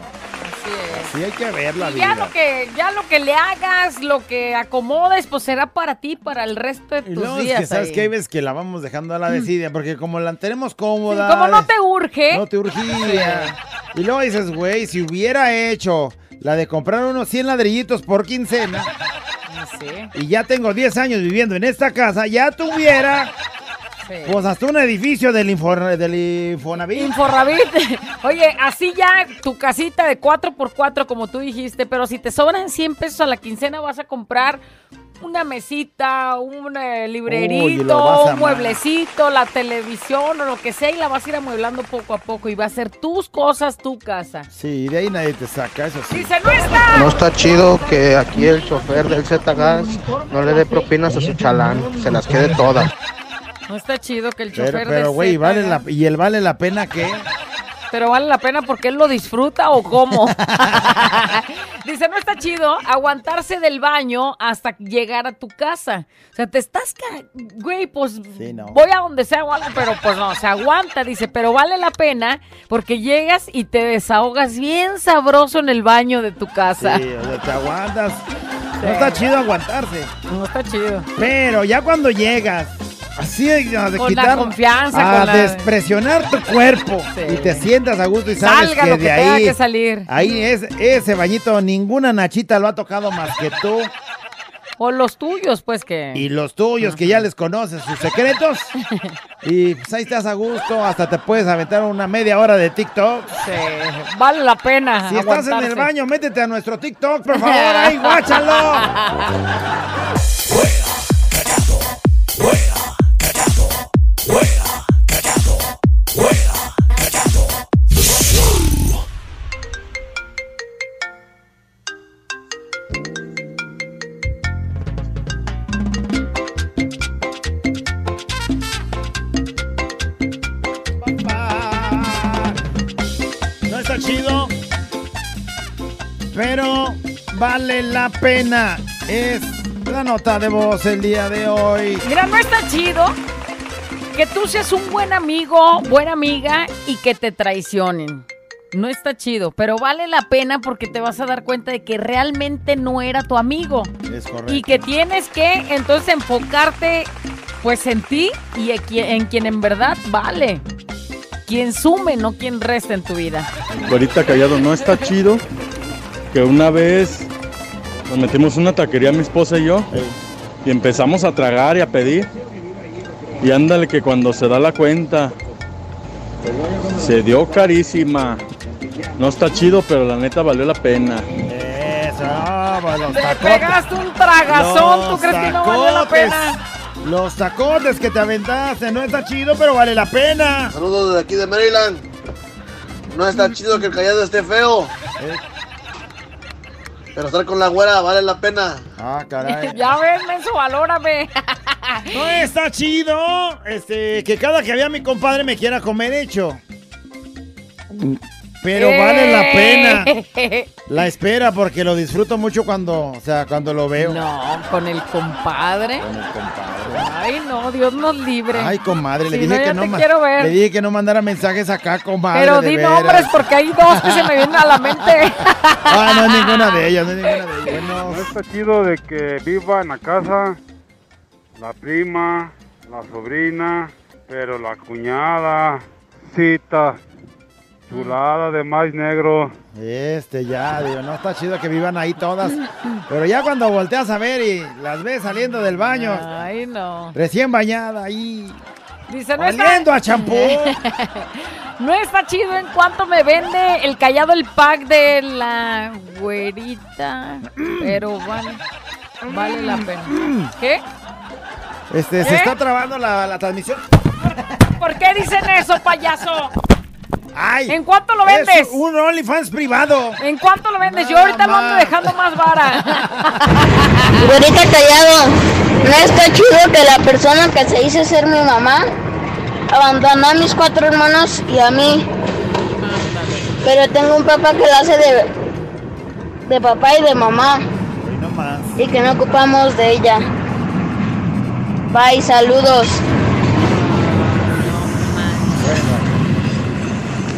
Sí, hay que ver la Y ya lo que ya lo que le hagas, lo que acomodes, pues será para ti, para el resto de tus es días. que, ¿sabes ahí. qué? Veces que la vamos dejando a la desidia, porque como la tenemos cómoda... Como no te urge. No te urgía. Y luego dices, güey, si hubiera hecho la de comprar unos 100 ladrillitos por quincena y ya tengo 10 años viviendo en esta casa, ya tuviera Pues hasta un edificio del, Infor- del Infonavit. [LAUGHS] Oye, así ya tu casita de 4x4, como tú dijiste, pero si te sobran 100 pesos a la quincena, vas a comprar una mesita, un eh, librerito, Uy, un mueblecito, la televisión o lo que sea, y la vas a ir amueblando poco a poco y va a ser tus cosas, tu casa. Sí, de ahí nadie te saca, eso sí. Dice, no está. No está chido que aquí el chofer del Z-Gas no le dé propinas a su chalán, se las quede todas. No está chido que el Pero, chofer pero güey, vale la, ¿y el vale la pena qué? Pero vale la pena porque él lo disfruta o cómo. [LAUGHS] Dice, no está chido aguantarse del baño hasta llegar a tu casa. O sea, te estás, güey, pues Sí, no. voy a donde sea pero pues no, se aguanta, dice, pero vale la pena porque llegas y te desahogas bien sabroso en el baño de tu casa. Sí, o sea, te aguantas. [LAUGHS] No está chido aguantarse. No está chido. Pero ya cuando llegas, así de, de Con la quitar, confianza, a con la- despresionar tu cuerpo [LAUGHS] Sí. y te sientas a gusto y sabes Salga que lo que de tenga ahí, que salir. ahí es ese bañito, ninguna nachita lo ha tocado más que tú O los tuyos, pues que... y los tuyos que ya les conoces sus secretos. [LAUGHS] y pues ahí estás a gusto, hasta te puedes aventar una media hora de TikTok. Sí, vale la pena. Si estás en el baño, métete a nuestro TikTok, por favor, ahí, guáchalo. [LAUGHS] vale la pena. Es la nota de voz el día de hoy. Mira, no está chido que tú seas un buen amigo, buena amiga y que te traicionen. No está chido, pero vale la pena porque te vas a dar cuenta de que realmente no era tu amigo. Es correcto. Y que tienes que entonces enfocarte pues en ti y en quien, en verdad vale. Quien sume, no quien resta en tu vida. Ahorita callado, no está chido que una vez nos metimos una taquería mi esposa y yo y empezamos a tragar y a pedir. Y ándale que cuando se da la cuenta se dio carísima. No está chido, pero la neta valió la pena. Eso, pues, los Te pegaste un tragazón, ¿tú crees que no valió la pena? Los tacotes que te aventaste, no está chido, pero vale la pena. Saludos desde aquí de Maryland. No está chido que el callado esté feo. Pero estar con la güera vale la pena. Ah, caray. [LAUGHS] ya ves, menso, valórame. No está chido, este, que cada que vea a mi compadre me quiera comer hecho. Pero vale la pena [LAUGHS] la espera porque lo disfruto mucho cuando, o sea, cuando lo veo. No, con el compadre. Con el compadre. Ay, no, Dios nos libre. Ay, comadre, le Si dije no, que no te ma- quiero ver. Le dije que no mandara mensajes acá, comadre. Pero di veras. nombres porque hay dos que se me vienen a la mente. [LAUGHS] Ah, no es ninguna de ellas, no es ninguna de ellas. No está chido de que viva en la casa la prima, la sobrina, pero la cuñada, cita, chulada de maíz negro. Este ya, digo, no está chido que vivan ahí todas. Pero ya cuando volteas a ver y las ves saliendo del baño, Ay, no. recién bañada ahí, Dice, no oliendo está... a champú. [LAUGHS] No está chido en cuanto me vende el callado el pack de la güerita. Pero vale, vale la pena. ¿Qué? Este, se ¿Qué? está trabando la, la transmisión. ¿Por qué dicen eso, payaso? Ay, ¿En cuánto lo es vendes? un OnlyFans privado. ¿En cuánto lo vendes? Yo ahorita lo ando dejando más vara. [LAUGHS] Güerita callado, no está chido que la persona que se dice ser mi mamá abandonó a mis cuatro hermanos y a mí. Pero tengo un papá que la hace de, de papá y de mamá y que no ocupamos de ella. Bye, saludos.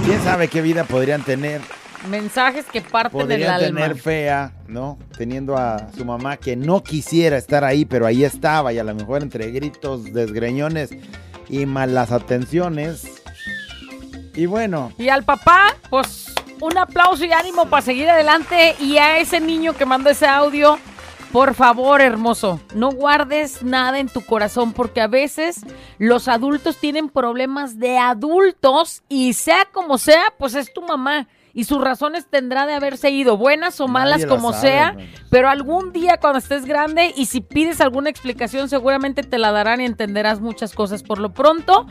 ¿Quién sabe qué vida podrían tener? Mensajes que parten del Podrían alma. tener fea, ¿no? Teniendo a su mamá que no quisiera estar ahí, pero ahí estaba y a lo mejor entre gritos, desgreñones y malas atenciones. Y bueno, Y al papá, pues un aplauso y ánimo para seguir adelante. Y a ese niño que mandó ese audio, Por favor, hermoso, no guardes nada en tu corazón porque a veces los adultos tienen problemas de adultos y sea como sea, pues es tu mamá. Y sus razones tendrá de haberse ido, buenas o malas como sabe, sea, pero algún día cuando estés grande y si pides alguna explicación seguramente te la darán y entenderás muchas cosas. Por lo pronto,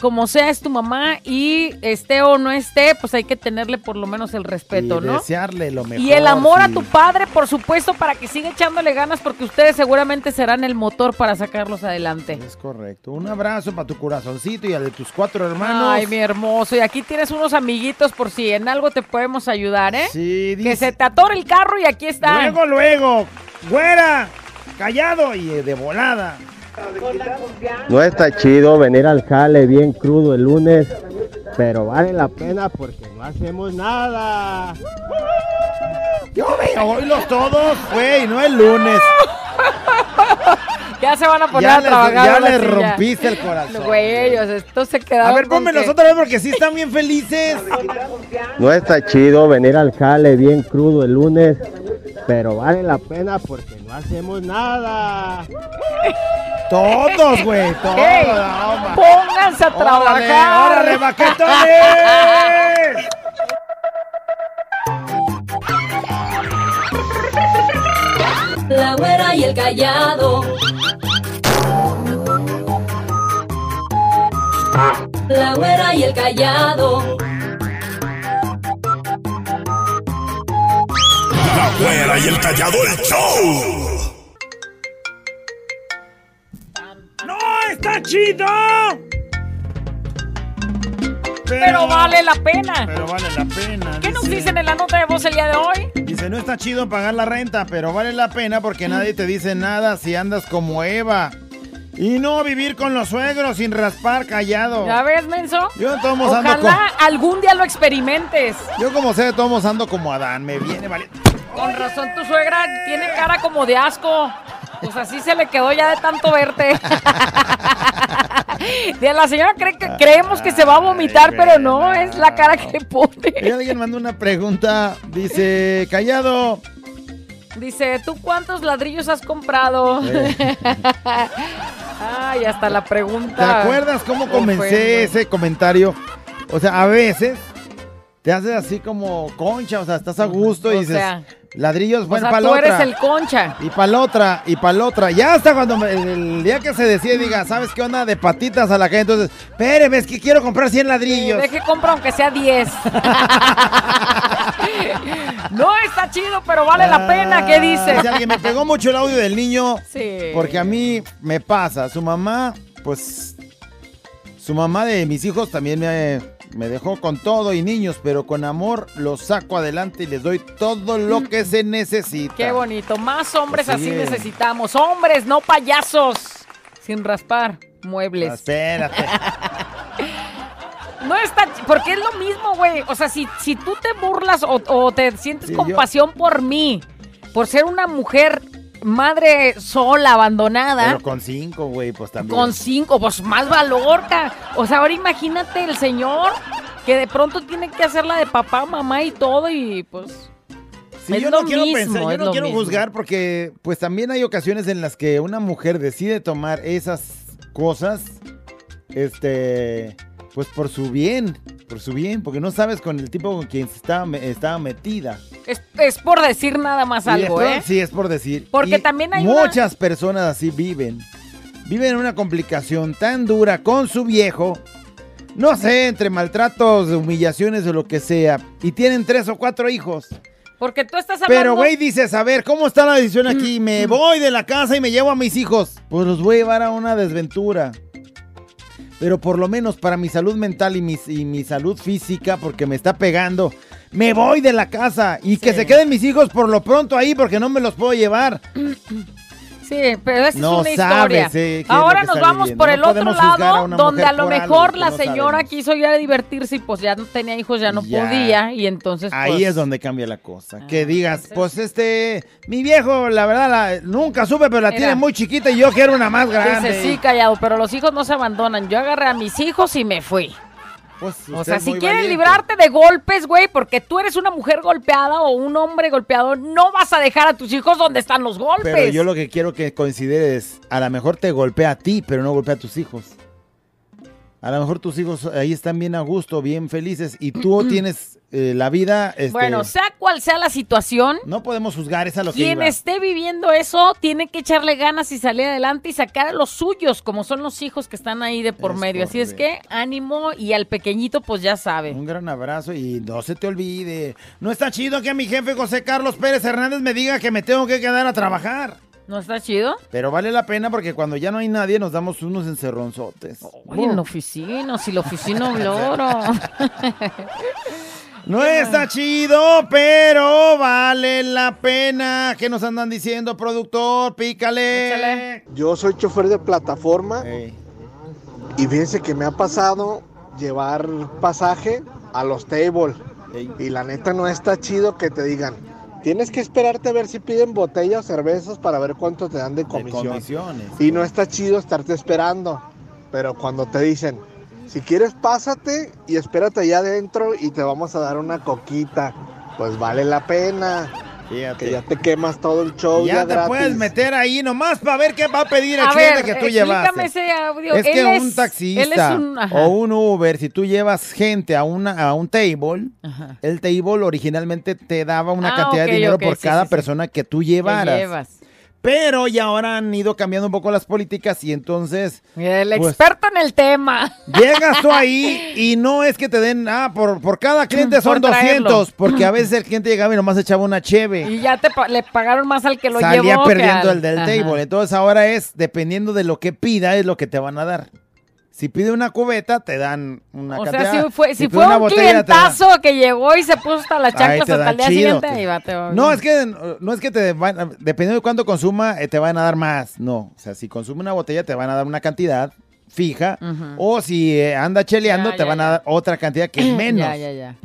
como sea es tu mamá y esté o no esté, pues hay que tenerle por lo menos el respeto, y ¿no? desearle lo mejor. Y el amor a tu padre, por supuesto, para que siga echándole ganas, porque ustedes seguramente serán el motor para sacarlos adelante. Es correcto. Un abrazo para tu corazoncito y al de tus cuatro hermanos. Ay, mi hermoso. Y aquí tienes unos amiguitos por si en algo te podemos ayudar, ¿eh? Sí, Que se te atore el carro y aquí está. Luego, luego, güera, callado y de volada. No está chido venir al jale bien crudo el lunes, pero vale la pena porque no hacemos nada. Yo veo hoy los todos, güey, no el lunes. [LAUGHS] Ya se van a poner Ya a les- trabajar. ya les rompiste el corazón. Güey, o sea, esto se quedaron A ver, pónmelos que- otra vez porque sí están bien felices. No está chido venir al jale bien crudo el lunes, pero vale la pena porque no hacemos nada. Todos, güey, todos. Ey, no, ma. pónganse a Órale, trabajar. órale, baquetones. La güera y el callado. La güera y el callado. La güera y el callado el show. ¡No está chido! Pero vale la pena. Pero vale la pena. ¿Qué nos dice. dicen en la nota de voz el día de hoy? Dice, no está chido pagar la renta, pero vale la pena porque nadie te dice nada si andas como Eva. Y no vivir con los suegros sin raspar callado. ¿Ya ves, menso? Yo de todos modos ando Ojalá algún día lo experimentes. Yo como sé, de todos modos ando como Adán. Me viene valiente. Con razón, tu suegra tiene cara como de asco. Pues así se le quedó ya de tanto verte. [LAUGHS] De la señora cree que creemos que se va a vomitar, pero no, es la cara que Y pone. alguien mandó una pregunta. Dice, callado. Dice, ¿tú cuántos ladrillos has comprado? [LAUGHS] Ay, hasta la pregunta. ¿Te acuerdas cómo comencé ese comentario? O sea, a veces te haces así como concha, o sea, estás a gusto y O dices, sea, ladrillos, O bueno, sea, para la tú otra. eres el concha. Y para la otra, y para la otra. Ya hasta cuando me- el día que se decide diga, ¿sabes qué onda? De patitas a la gente. Entonces, espéreme, es que quiero comprar 100 ladrillos. Deje compra aunque sea 10. [LAUGHS] no está chido, pero vale la pena. ¿Qué dices? Dice alguien, me pegó mucho el audio del niño. Sí. Porque a mí me pasa. Su mamá, pues. Su mamá de mis hijos también me, me dejó con todo y niños, pero con amor los saco adelante y les doy todo lo que se necesita. Qué bonito. Más hombres así sí. necesitamos. Hombres, no payasos. Sin raspar muebles. Ah, Espérate. [LAUGHS] No está, porque es lo mismo, güey. O sea, si, si tú te burlas o, o te sientes Sí, compasión por mí, por ser una mujer madre sola, abandonada, Pero con cinco, güey, pues también. con cinco, pues más valor, ca- O sea, ahora imagínate el señor que de pronto tiene que hacerla de papá, mamá y todo y pues... Sí, es yo lo no quiero mismo, pensar, yo no quiero mismo. juzgar porque pues también hay ocasiones en las que una mujer decide tomar esas cosas, este, pues por su bien, por su bien, porque no sabes con el tipo con quien estaba, me- estaba metida. Es, es por decir nada más Y algo, pronto- ¿eh? Sí, es por decir. Porque Y también hay una- muchas personas así viven, viven una complicación tan dura con su viejo. No sé, entre maltratos, humillaciones o lo que sea. Y tienen tres o cuatro hijos. Porque tú estás hablando... Pero, güey, dices, a ver, ¿cómo está la decisión aquí? [CLEARS THROAT] Me voy de la casa y me llevo a mis hijos. Pues los voy a llevar a una desventura. Pero por lo menos para mi salud mental y mi, y mi salud física, porque me está pegando, me voy de la casa y que se queden mis hijos por lo pronto ahí porque no me los puedo llevar. [CLEARS THROAT] Sí, pero esa No es una sabes, historia. eh, Ahora nos vamos viviendo. por No el otro a lado, donde a lo mejor la no señora sabemos. quiso ir a divertirse y pues ya no tenía hijos, ya no Ya. podía y entonces Ahí pues, es donde cambia la cosa. que digas, pues este, mi viejo, la verdad, la- nunca supe, pero la tiene muy chiquita y yo quiero una más grande. Dice, sí, callado, pero los hijos no se abandonan. Yo agarré a mis hijos y me fui. Pues, O sea, si muy quieres valiente. librarte de golpes, güey, porque tú eres una mujer golpeada o un hombre golpeado, no vas a dejar a tus hijos donde están los golpes. Pero yo lo que quiero que consideres, a lo mejor te golpea a ti, pero no golpea a tus hijos. A lo mejor tus hijos ahí están bien a gusto, bien felices, y tú [CLEARS THROAT] tienes eh, la vida. este, Bueno, sea cual sea la situación, no podemos juzgar, esa es lo que quien iba. esté viviendo eso tiene que echarle ganas y salir adelante y sacar a los suyos, como son los hijos que están ahí de por Es medio. Así es que ánimo y al pequeñito pues ya sabe. Un gran abrazo y no se te olvide. No está chido que mi jefe José Carlos Pérez Hernández me diga que me tengo que quedar a trabajar. ¿No está chido? Pero vale la pena porque cuando ya no hay nadie nos damos unos encerronzotes. Ay, en la oficina, si la oficina [LAUGHS] bloro. [LAUGHS] No está chido, pero vale la pena. ¿Qué nos andan diciendo, productor? Pícale. Yo soy chofer de plataforma y fíjense que me ha pasado llevar pasaje a los tables. Y la neta no está chido que te digan, tienes que esperarte a ver si piden botella o cervezas para ver cuánto te dan de comisión. comisiones. Y no está chido estarte esperando. Pero cuando te dicen, si quieres pásate y espérate allá adentro y te vamos a dar una coquita, pues vale la pena. Que ya te quemas todo el show. Ya Ya, te gratis. puedes meter ahí nomás para ver qué va a pedir el A cliente ver, que tú ese audio. Es Él que es- un él taxista es un- ajá. o un Uber, si tú llevas gente a una a un table, el table originalmente te daba una Ah, cantidad de dinero por sí, cada sí, sí. persona que tú Que llevaras. llevas. Pero ya ahora han ido cambiando un poco las políticas y entonces El pues, experto en el tema. Llegas tú ahí [LAUGHS] y no es que te den, ah, por, por cada cliente son Por traerlo. 200, porque a veces el cliente llegaba y nomás echaba una cheve. Y ya te pa- le pagaron más al que lo Salía llevó. que perdiendo al- el del Ajá. table. Entonces ahora es, dependiendo de lo que pida, es lo que te van a dar. Si pide una cubeta, te dan una O cantidad. sea, si fue, si fue un botella, clientazo que llegó y se puso hasta las chanclas hasta el día chido, siguiente, te- ahí va, te va No, es que no es que te van, dependiendo de cuánto consuma, eh, te van a dar más. No, o sea, si consume una botella, te van a dar una cantidad fija. O si eh, anda cheleando, Ya, te ya, van a dar otra cantidad que es [CLEARS THROAT] menos. Ya, ya, ya.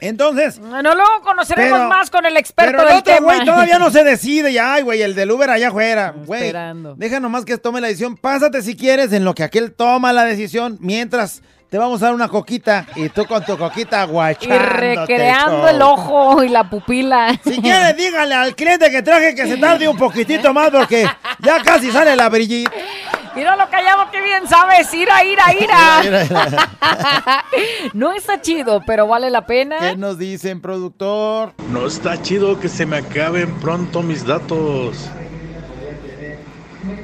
Entonces. Bueno, luego conoceremos Pero- más con el experto Pero el del otro tema. güey todavía no se [LAUGHS] decide. Ya, ay, güey, el del Uber allá afuera. Güey, Esperando. deja nomás que tome la decisión. Pásate si quieres en lo que aquel toma la decisión. Mientras te vamos a dar una coquita y tú con tu coquita Y guachándote recreando el ojo y la pupila. Si quieres, dígale al cliente que traje que se tarde un poquitito más porque ya casi sale la brillita. Mira lo callado que bien sabes. Ira, ira, ira. [LAUGHS] [LAUGHS] No está chido, pero vale la pena. ¿Qué nos dicen, productor? No está chido que se me acaben pronto mis datos.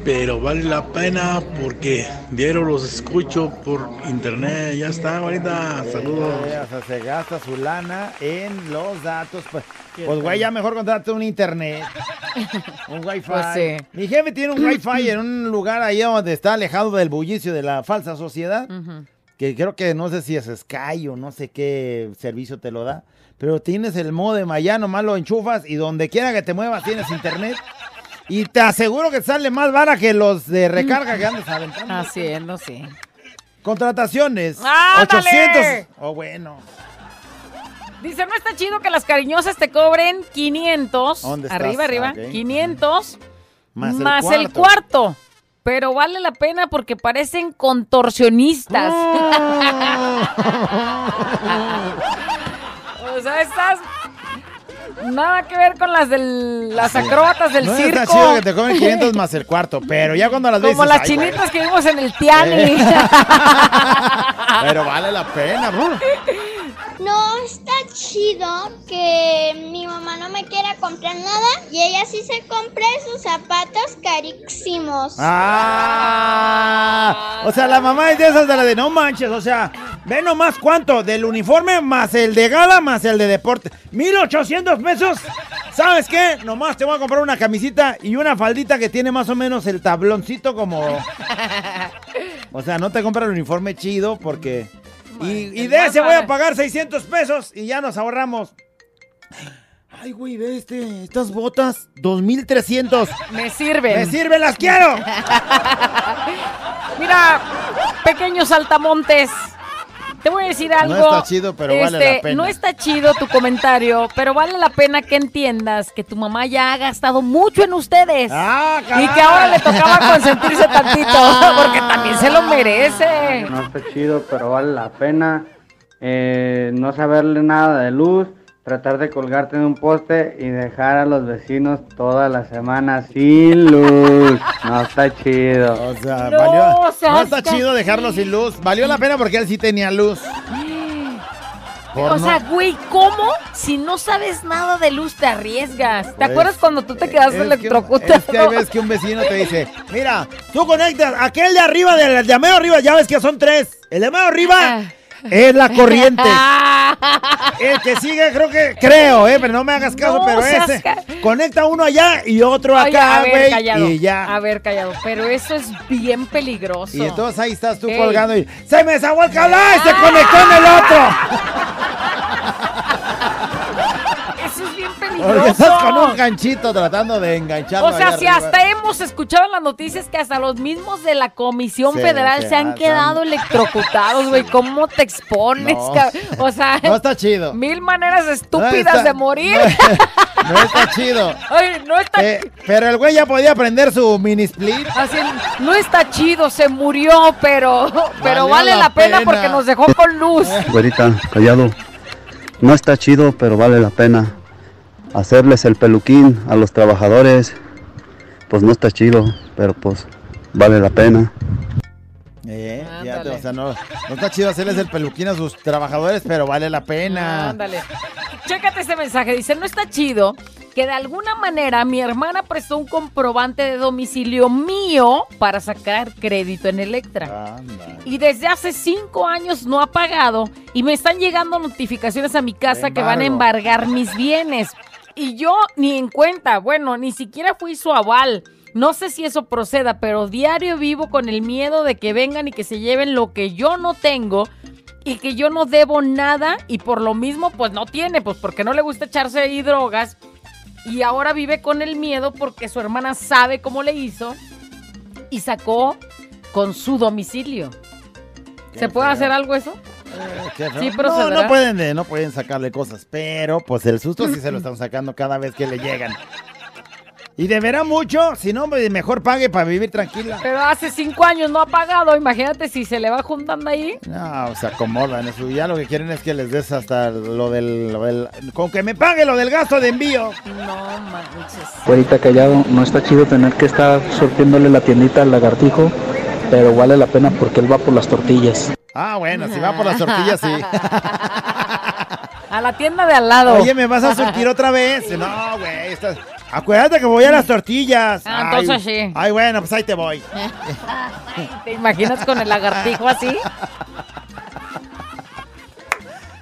Pero vale la pena porque diario los escucho por internet. Ya está, ahorita. Saludos. Eh, o sea, se gasta su lana en los datos. Pues, pues güey, ya mejor contrate un internet. [LAUGHS] Un wifi. Pues sí. Mi jefe tiene un wifi en un lugar ahí donde está alejado del bullicio de la falsa sociedad. Que creo que no sé si es Sky o no sé qué servicio te lo da. Pero tienes el modem allá, nomás lo enchufas y donde quiera que te muevas tienes internet. Y te aseguro que sale más vara que los de recarga que andas aventando. Haciendo, sí. Contrataciones. ¡Ándale! 800. Oh, bueno. Dice, no está chido que las cariñosas te cobren 500. ¿Dónde estás? Arriba, arriba. Ok. 500 Más el más el cuarto. cuarto. Pero vale la pena porque parecen contorsionistas. [LAUGHS] o sea, estas... Nada que ver con las de las acróbatas del no circo. está chido que te cobren 500 más el cuarto, pero ya cuando las ves Como las chinitas que vimos en el Tiani. [LAUGHS] Pero vale la pena, bro. No está chido que mi mamá no me quiera comprar nada y ella sí se compre sus zapatos carísimos. Ah, o sea, la mamá es de esas de la de no manches, o sea, ve nomás cuánto, del uniforme más el de gala más el de deporte. 1800 pesos. ¿Sabes qué? Nomás te voy a comprar una camisita y una faldita que tiene más o menos el tabloncito como... O sea, no te compras el uniforme chido porque... Y, y de ese voy a pagar 600 pesos y ya nos ahorramos. Ay, güey, ve este, estas botas, 2300. Me sirven. Me sirven, las quiero. [LAUGHS] Mira, pequeños saltamontes. Te voy a decir algo. está chido, pero vale la pena. No está chido tu comentario, pero vale la pena que entiendas que tu mamá ya ha gastado mucho en ustedes. Ah, y que ahora le tocaba consentirse tantito, [LAUGHS] porque también se lo merece. No está chido, pero vale la pena. eh, no saberle nada de luz, tratar de colgarte en un poste y dejar a los vecinos toda la semana sin luz. No está chido. O sea, No, valió, no está chido dejarlo sin luz. Valió la pena porque él sí tenía luz. Por O no- sea, güey, ¿cómo? Si no sabes nada de luz, te arriesgas. ¿Te Pues, acuerdas cuando tú te quedaste es que- electrocutado? Es que hay veces que un vecino te dice, mira, tú conectas aquel de arriba, del de medio arriba, ya ves que son tres. El de medio arriba es la corriente. [LAUGHS] El que sigue, creo que, creo, eh, pero no me hagas caso, No pero ese. ca- Conecta uno allá y otro acá, güey. Y ya. A ver, callado. Pero eso es bien peligroso. Y entonces ahí estás tú Ey. colgando y ¡Se me desahogó el cable! ¡Ay, se conectó en el otro! Eso es bien Porque estás con un ganchito tratando de engancharlo O sea, si arriba. hasta hemos escuchado en las noticias que hasta los mismos de la Comisión Federal se se han quedado electrocutados, güey. ¿Cómo te expones? No. O sea, No está chido. mil maneras estúpidas está- de morir. No [LAUGHS] está chido. Ay, no está Eh, pero el güey ya podía prender su mini split. Así, no está chido, se murió, pero, pero vale la la, pena, pena. porque nos dejó con luz. Güerita, callado. No está chido, pero vale la pena. Hacerles el peluquín a los trabajadores, pues no está chido, pero pues vale la pena. Eh, o sea, no, no está chido hacerles el peluquín a sus trabajadores, pero vale la pena. Ándale. Chécate este mensaje. Dice, no está chido que de alguna manera mi hermana prestó un comprobante de domicilio mío para sacar crédito en Electra. Y desde hace cinco años no ha pagado y me están llegando notificaciones a mi casa que van a embargar mis bienes. Y yo ni en cuenta, bueno, ni siquiera fui su aval. No sé si eso proceda, pero diario vivo con el miedo de que vengan y que se lleven lo que yo no tengo y que yo no debo nada y por lo mismo pues no tiene, pues porque no le gusta echarse ahí drogas y ahora vive con el miedo porque su hermana sabe cómo le hizo y sacó con su domicilio. ¿Se puede hacer algo eso? Sí, no, no pueden, de- no pueden sacarle cosas, pero pues el susto sí se lo están sacando cada vez que le llegan. Y deberá mucho, si no, mejor pague para vivir tranquila. Pero hace cinco años no ha pagado, imagínate si se le va juntando ahí. No, se acomodan eso. Ya lo que quieren es que les des hasta lo del, lo del- Con que me pague lo del gasto de envío. No manches. Güerita callado, no está chido tener que estar surtiéndole la tiendita al lagartijo, pero vale la pena porque él va por las tortillas. Ah, bueno, si va por las tortillas, sí. [LAUGHS] A la tienda de al lado. Oye, ¿me vas a surtir otra vez? No, güey, estás... Acuérdate que voy a las tortillas. Ah, entonces Ay, sí. Ay, bueno, pues ahí te voy. [LAUGHS] ¿Te imaginas con el lagartijo así?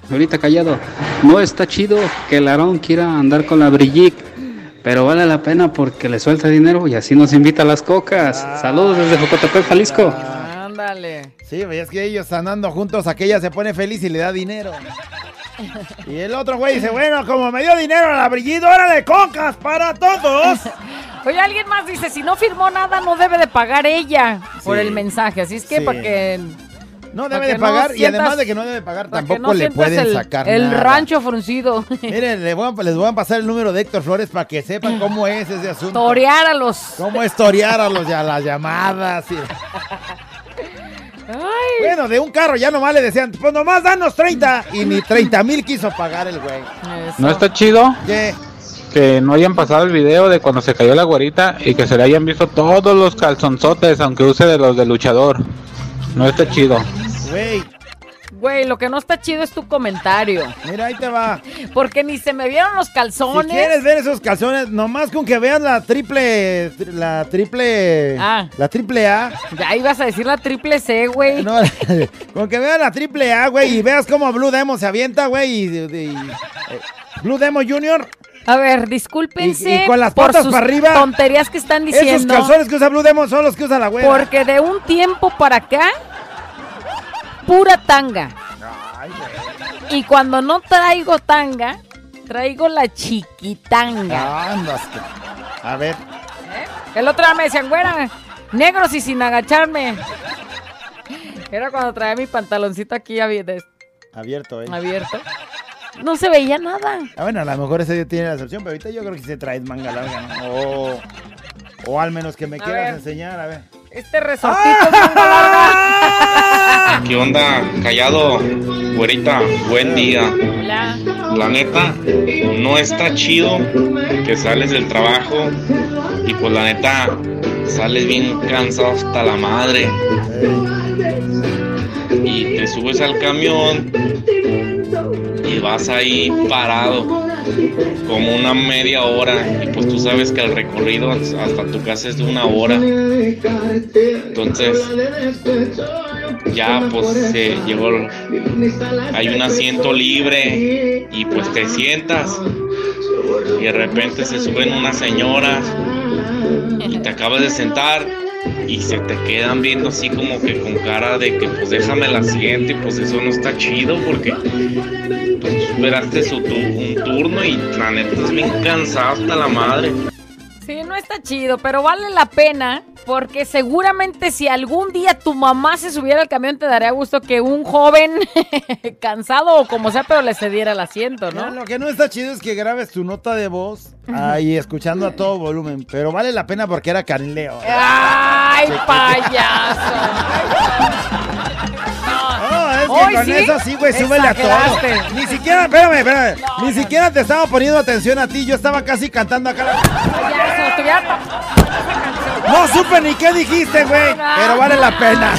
Ahorita callado. No está chido que el Aarón quiera andar con la Brigitte, pero vale la pena porque le suelta dinero y así nos invita a las cocas. Saludos desde Jocotepec, Jalisco. Ándale. Sí, es que ellos andando juntos, aquella se pone feliz y le da dinero. Y el otro güey dice, bueno, como me dio dinero a la brillito, órale, cocas para todos. [LAUGHS] Oye, alguien más dice, si no firmó nada, no debe de pagar ella por el mensaje. Así es que Sí. para que... No debe que de pagar y sientas- además de que no debe pagar, tampoco no le pueden el, sacar El nada. rancho fruncido. [LAUGHS] Miren, le voy a- les voy a pasar el número de Héctor Flores para que sepan cómo es ese asunto. Torear a los... Cómo es torear a, los, a las llamadas. y- Bueno, de un carro ya nomás le decían, pues nomás danos 30. Y ni 30 mil quiso pagar el güey. ¿No está chido? ¿Qué? Que no hayan pasado el video de cuando se cayó la güerita y que se le hayan visto todos los calzonzotes, aunque use de los de luchador. No está chido. Güey, Güey, lo que no está chido es tu comentario. mira, ahí te va. Porque ni se me vieron los calzones. Si quieres ver esos calzones, nomás con que veas la triple. La triple. Ah. La triple A. Ya ibas a decir la triple C, güey. No, [LAUGHS] con que veas la triple A, güey, y veas cómo Blue Demo se avienta, güey, y, y- y- eh, Blue Demo Junior. A ver, discúlpense Y- y con las por patas sus para arriba. tonterías que están Esos diciendo. calzones que usa Blue Demo son los que usa la güey. Porque de un tiempo para acá, pura tanga. Y cuando no traigo tanga, traigo la chiquitanga. Andas. A ver. El otro día me decían, güera, negros y sin agacharme. Era cuando traía mi pantaloncito aquí abi- Abierto, eh. abierto. No se veía nada. Ah, bueno, a lo mejor ese día tiene la excepción, pero ahorita yo creo que sí traes manga larga, ¿no? O, o al menos que me A quieras ver. enseñar, a ver. Este resortito es manga larga. [LAUGHS] ¿Qué onda, callado? Güerita, buen día. Hola. La neta, no está chido que sales del trabajo y pues la neta sales bien cansado hasta la madre. Y te subes al camión y vas ahí parado como una media hora y pues tú sabes que el recorrido hasta tu casa es de una hora. Entonces ya pues se llegó, hay un asiento libre y pues te sientas y de repente se suben unas señoras y te acabas de sentar y se te quedan viendo así como que con cara de que pues déjame el asiento y pues eso no está chido porque pues esperaste su tu- un turno y la neta es bien cansado hasta la madre. Sí, no está chido, pero vale la pena porque seguramente si algún día tu mamá se subiera al camión te daría gusto que un joven [LAUGHS] cansado o como sea, pero le cediera el asiento, No, ¿no? lo que no está chido es que grabes tu nota de voz ahí escuchando a todo volumen, pero vale la pena porque era Canleo. ¡Ay, payaso! [LAUGHS] Es que con sí, eso sí, güey, súbele a todo. Ni siquiera, espérame, espérame. Ni siquiera te estaba poniendo atención a ti. Yo estaba casi cantando acá. Hubiera No supe ni qué dijiste, güey. Pero vale la pena.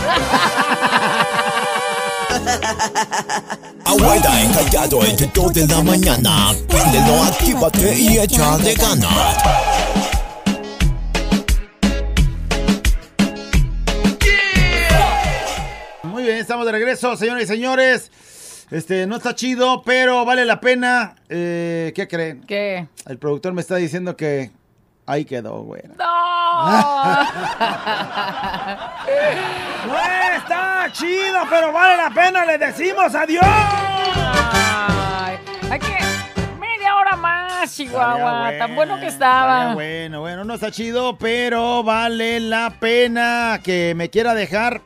Abuela encallado entre 2 de la mañana. Préndelo, actívate y échale ganas. Bien, estamos de regreso, señores y señores. Este, no está chido, pero vale la pena. Eh, ¿Qué creen? ¿Qué? El productor me está diciendo que ahí quedó, güey. [LAUGHS] ¡No! [LAUGHS] No está chido, pero vale la pena. Le decimos adiós. Ay, hay que media hora más, Chihuahua. Tan bueno que estaba. Bueno, bueno, no está chido, pero vale la pena que me quiera dejar.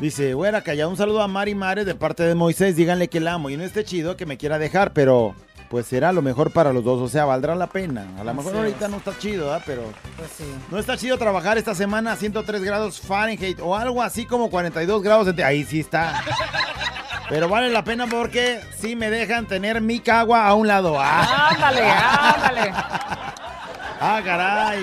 Dice, güera, callado, un saludo a Mari Mares de parte de Moisés, díganle que la amo. Y no esté chido que me quiera dejar, pero pues será lo mejor para los dos, o sea, valdrá la pena. A lo mejor ahorita no está chido, ¿ah? Pero Pues sí. no está chido trabajar esta semana a 103 grados Fahrenheit o algo así como 42 grados. centí- Ahí sí está. Pero vale la pena porque sí me dejan tener mi cagua a un lado. ¡Ah! Ándale, ándale. Ah, caray.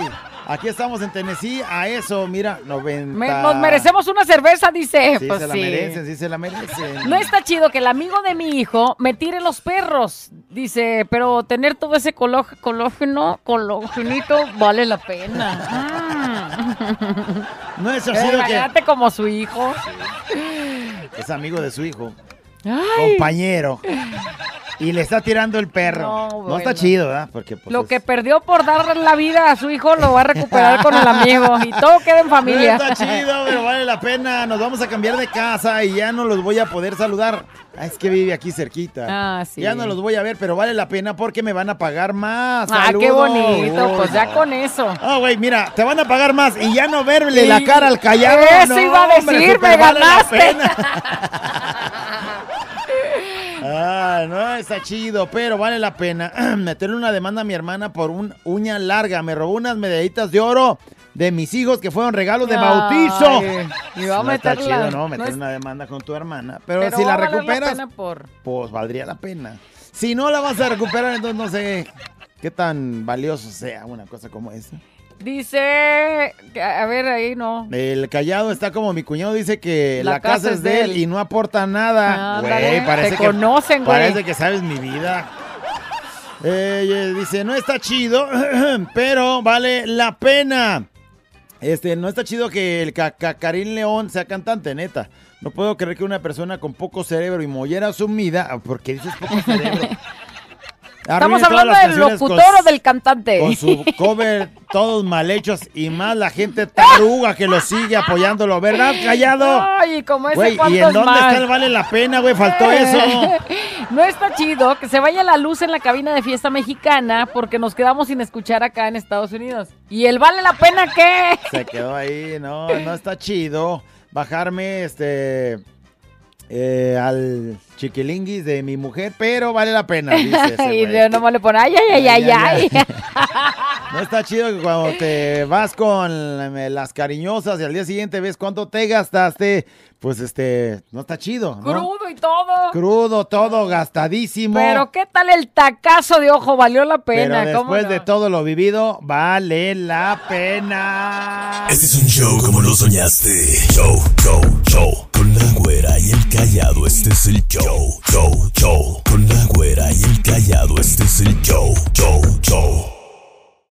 Aquí estamos en Tennessee. A eso, mira, 90. Me- nos merecemos una cerveza, dice. Sí, Pues se la sí. merecen, sí se la merecen. No está chido que el amigo de mi hijo me tire los perros. Dice, pero tener todo ese coló- colágeno, colágenito, vale la pena. [LAUGHS] No es así lo que como su hijo. es amigo de su hijo, Ay, compañero. Y le está tirando el perro. No, No, bueno. está chido, ¿verdad? Porque pues, lo es- que perdió por dar la vida a su hijo lo va a recuperar con el amigo. Y todo queda en familia. No está chido, pero vale la pena. Nos vamos a cambiar de casa y ya no los voy a poder saludar. Ah, es que vive aquí cerquita. Ah, sí. Ya no los voy a ver, pero vale la pena porque me van a pagar más. Ah, qué Saludos. bonito. Pues ya con eso. Ah, güey, mira, te van a pagar más y ya no verle la cara al callado. Eso no, iba a hombre, decir, súper me vale la ganaste. pena. [LAUGHS] Ah, no, está chido, pero vale la pena [CLEARS THROAT] meterle una demanda a mi hermana por un uña larga. Me robó unas medallitas de oro de mis hijos que fueron regalos de bautizo. Ay, y va a no está meterla- chido, ¿no? no Meter es- una demanda con tu hermana. Pero, Pero si la recuperas, por... pues valdría la pena. Si no la vas a recuperar, entonces no sé qué tan valioso sea una cosa como esa. Dice, a ver, ahí no. El callado está como mi cuñado dice que la, La casa, es de él y no aporta nada. Ándale, Güey, parece te que conocen, güey. Parece que sabes mi vida. Eh, eh, dice, no está chido, [CLEARS THROAT] pero vale la pena. Este, no está chido que el Ca- Ca- Karim León sea cantante, neta. No puedo creer que una persona con poco cerebro y mollera sumida, ah, ¿por qué dices poco [LAUGHS] cerebro? ¿Estamos hablando del locutor o del cantante? con su [LAUGHS] cover todos mal hechos y más la gente taruga que lo sigue apoyándolo, ¿verdad, callado? Ay, como ese Güey, ¿y en dónde más? está el vale la pena, güey? Faltó eso. [LAUGHS] No está chido que se vaya la luz en la cabina de fiesta mexicana porque nos quedamos sin escuchar acá en Estados Unidos. ¿Y el vale la pena qué? [LAUGHS] Se quedó ahí, no, no está chido bajarme este eh, al chiquilinguis de mi mujer, pero vale la pena, dice [LAUGHS] ese y nomás le pone ay, ay, ay, ay, ay. [LAUGHS] No está chido que cuando te vas con las cariñosas y al día siguiente ves cuánto te gastaste, pues este, no está chido. ¿no? Crudo y todo. Crudo, todo gastadísimo. Pero qué tal el tacazo de ojo, valió la pena. Pero ¿cómo después no? de todo lo vivido, vale la pena. Este es un show como lo soñaste. Show, show, show. Con la güera y el callado, este es el show. Show, show. Con la güera y el callado, este es el show. Show, show.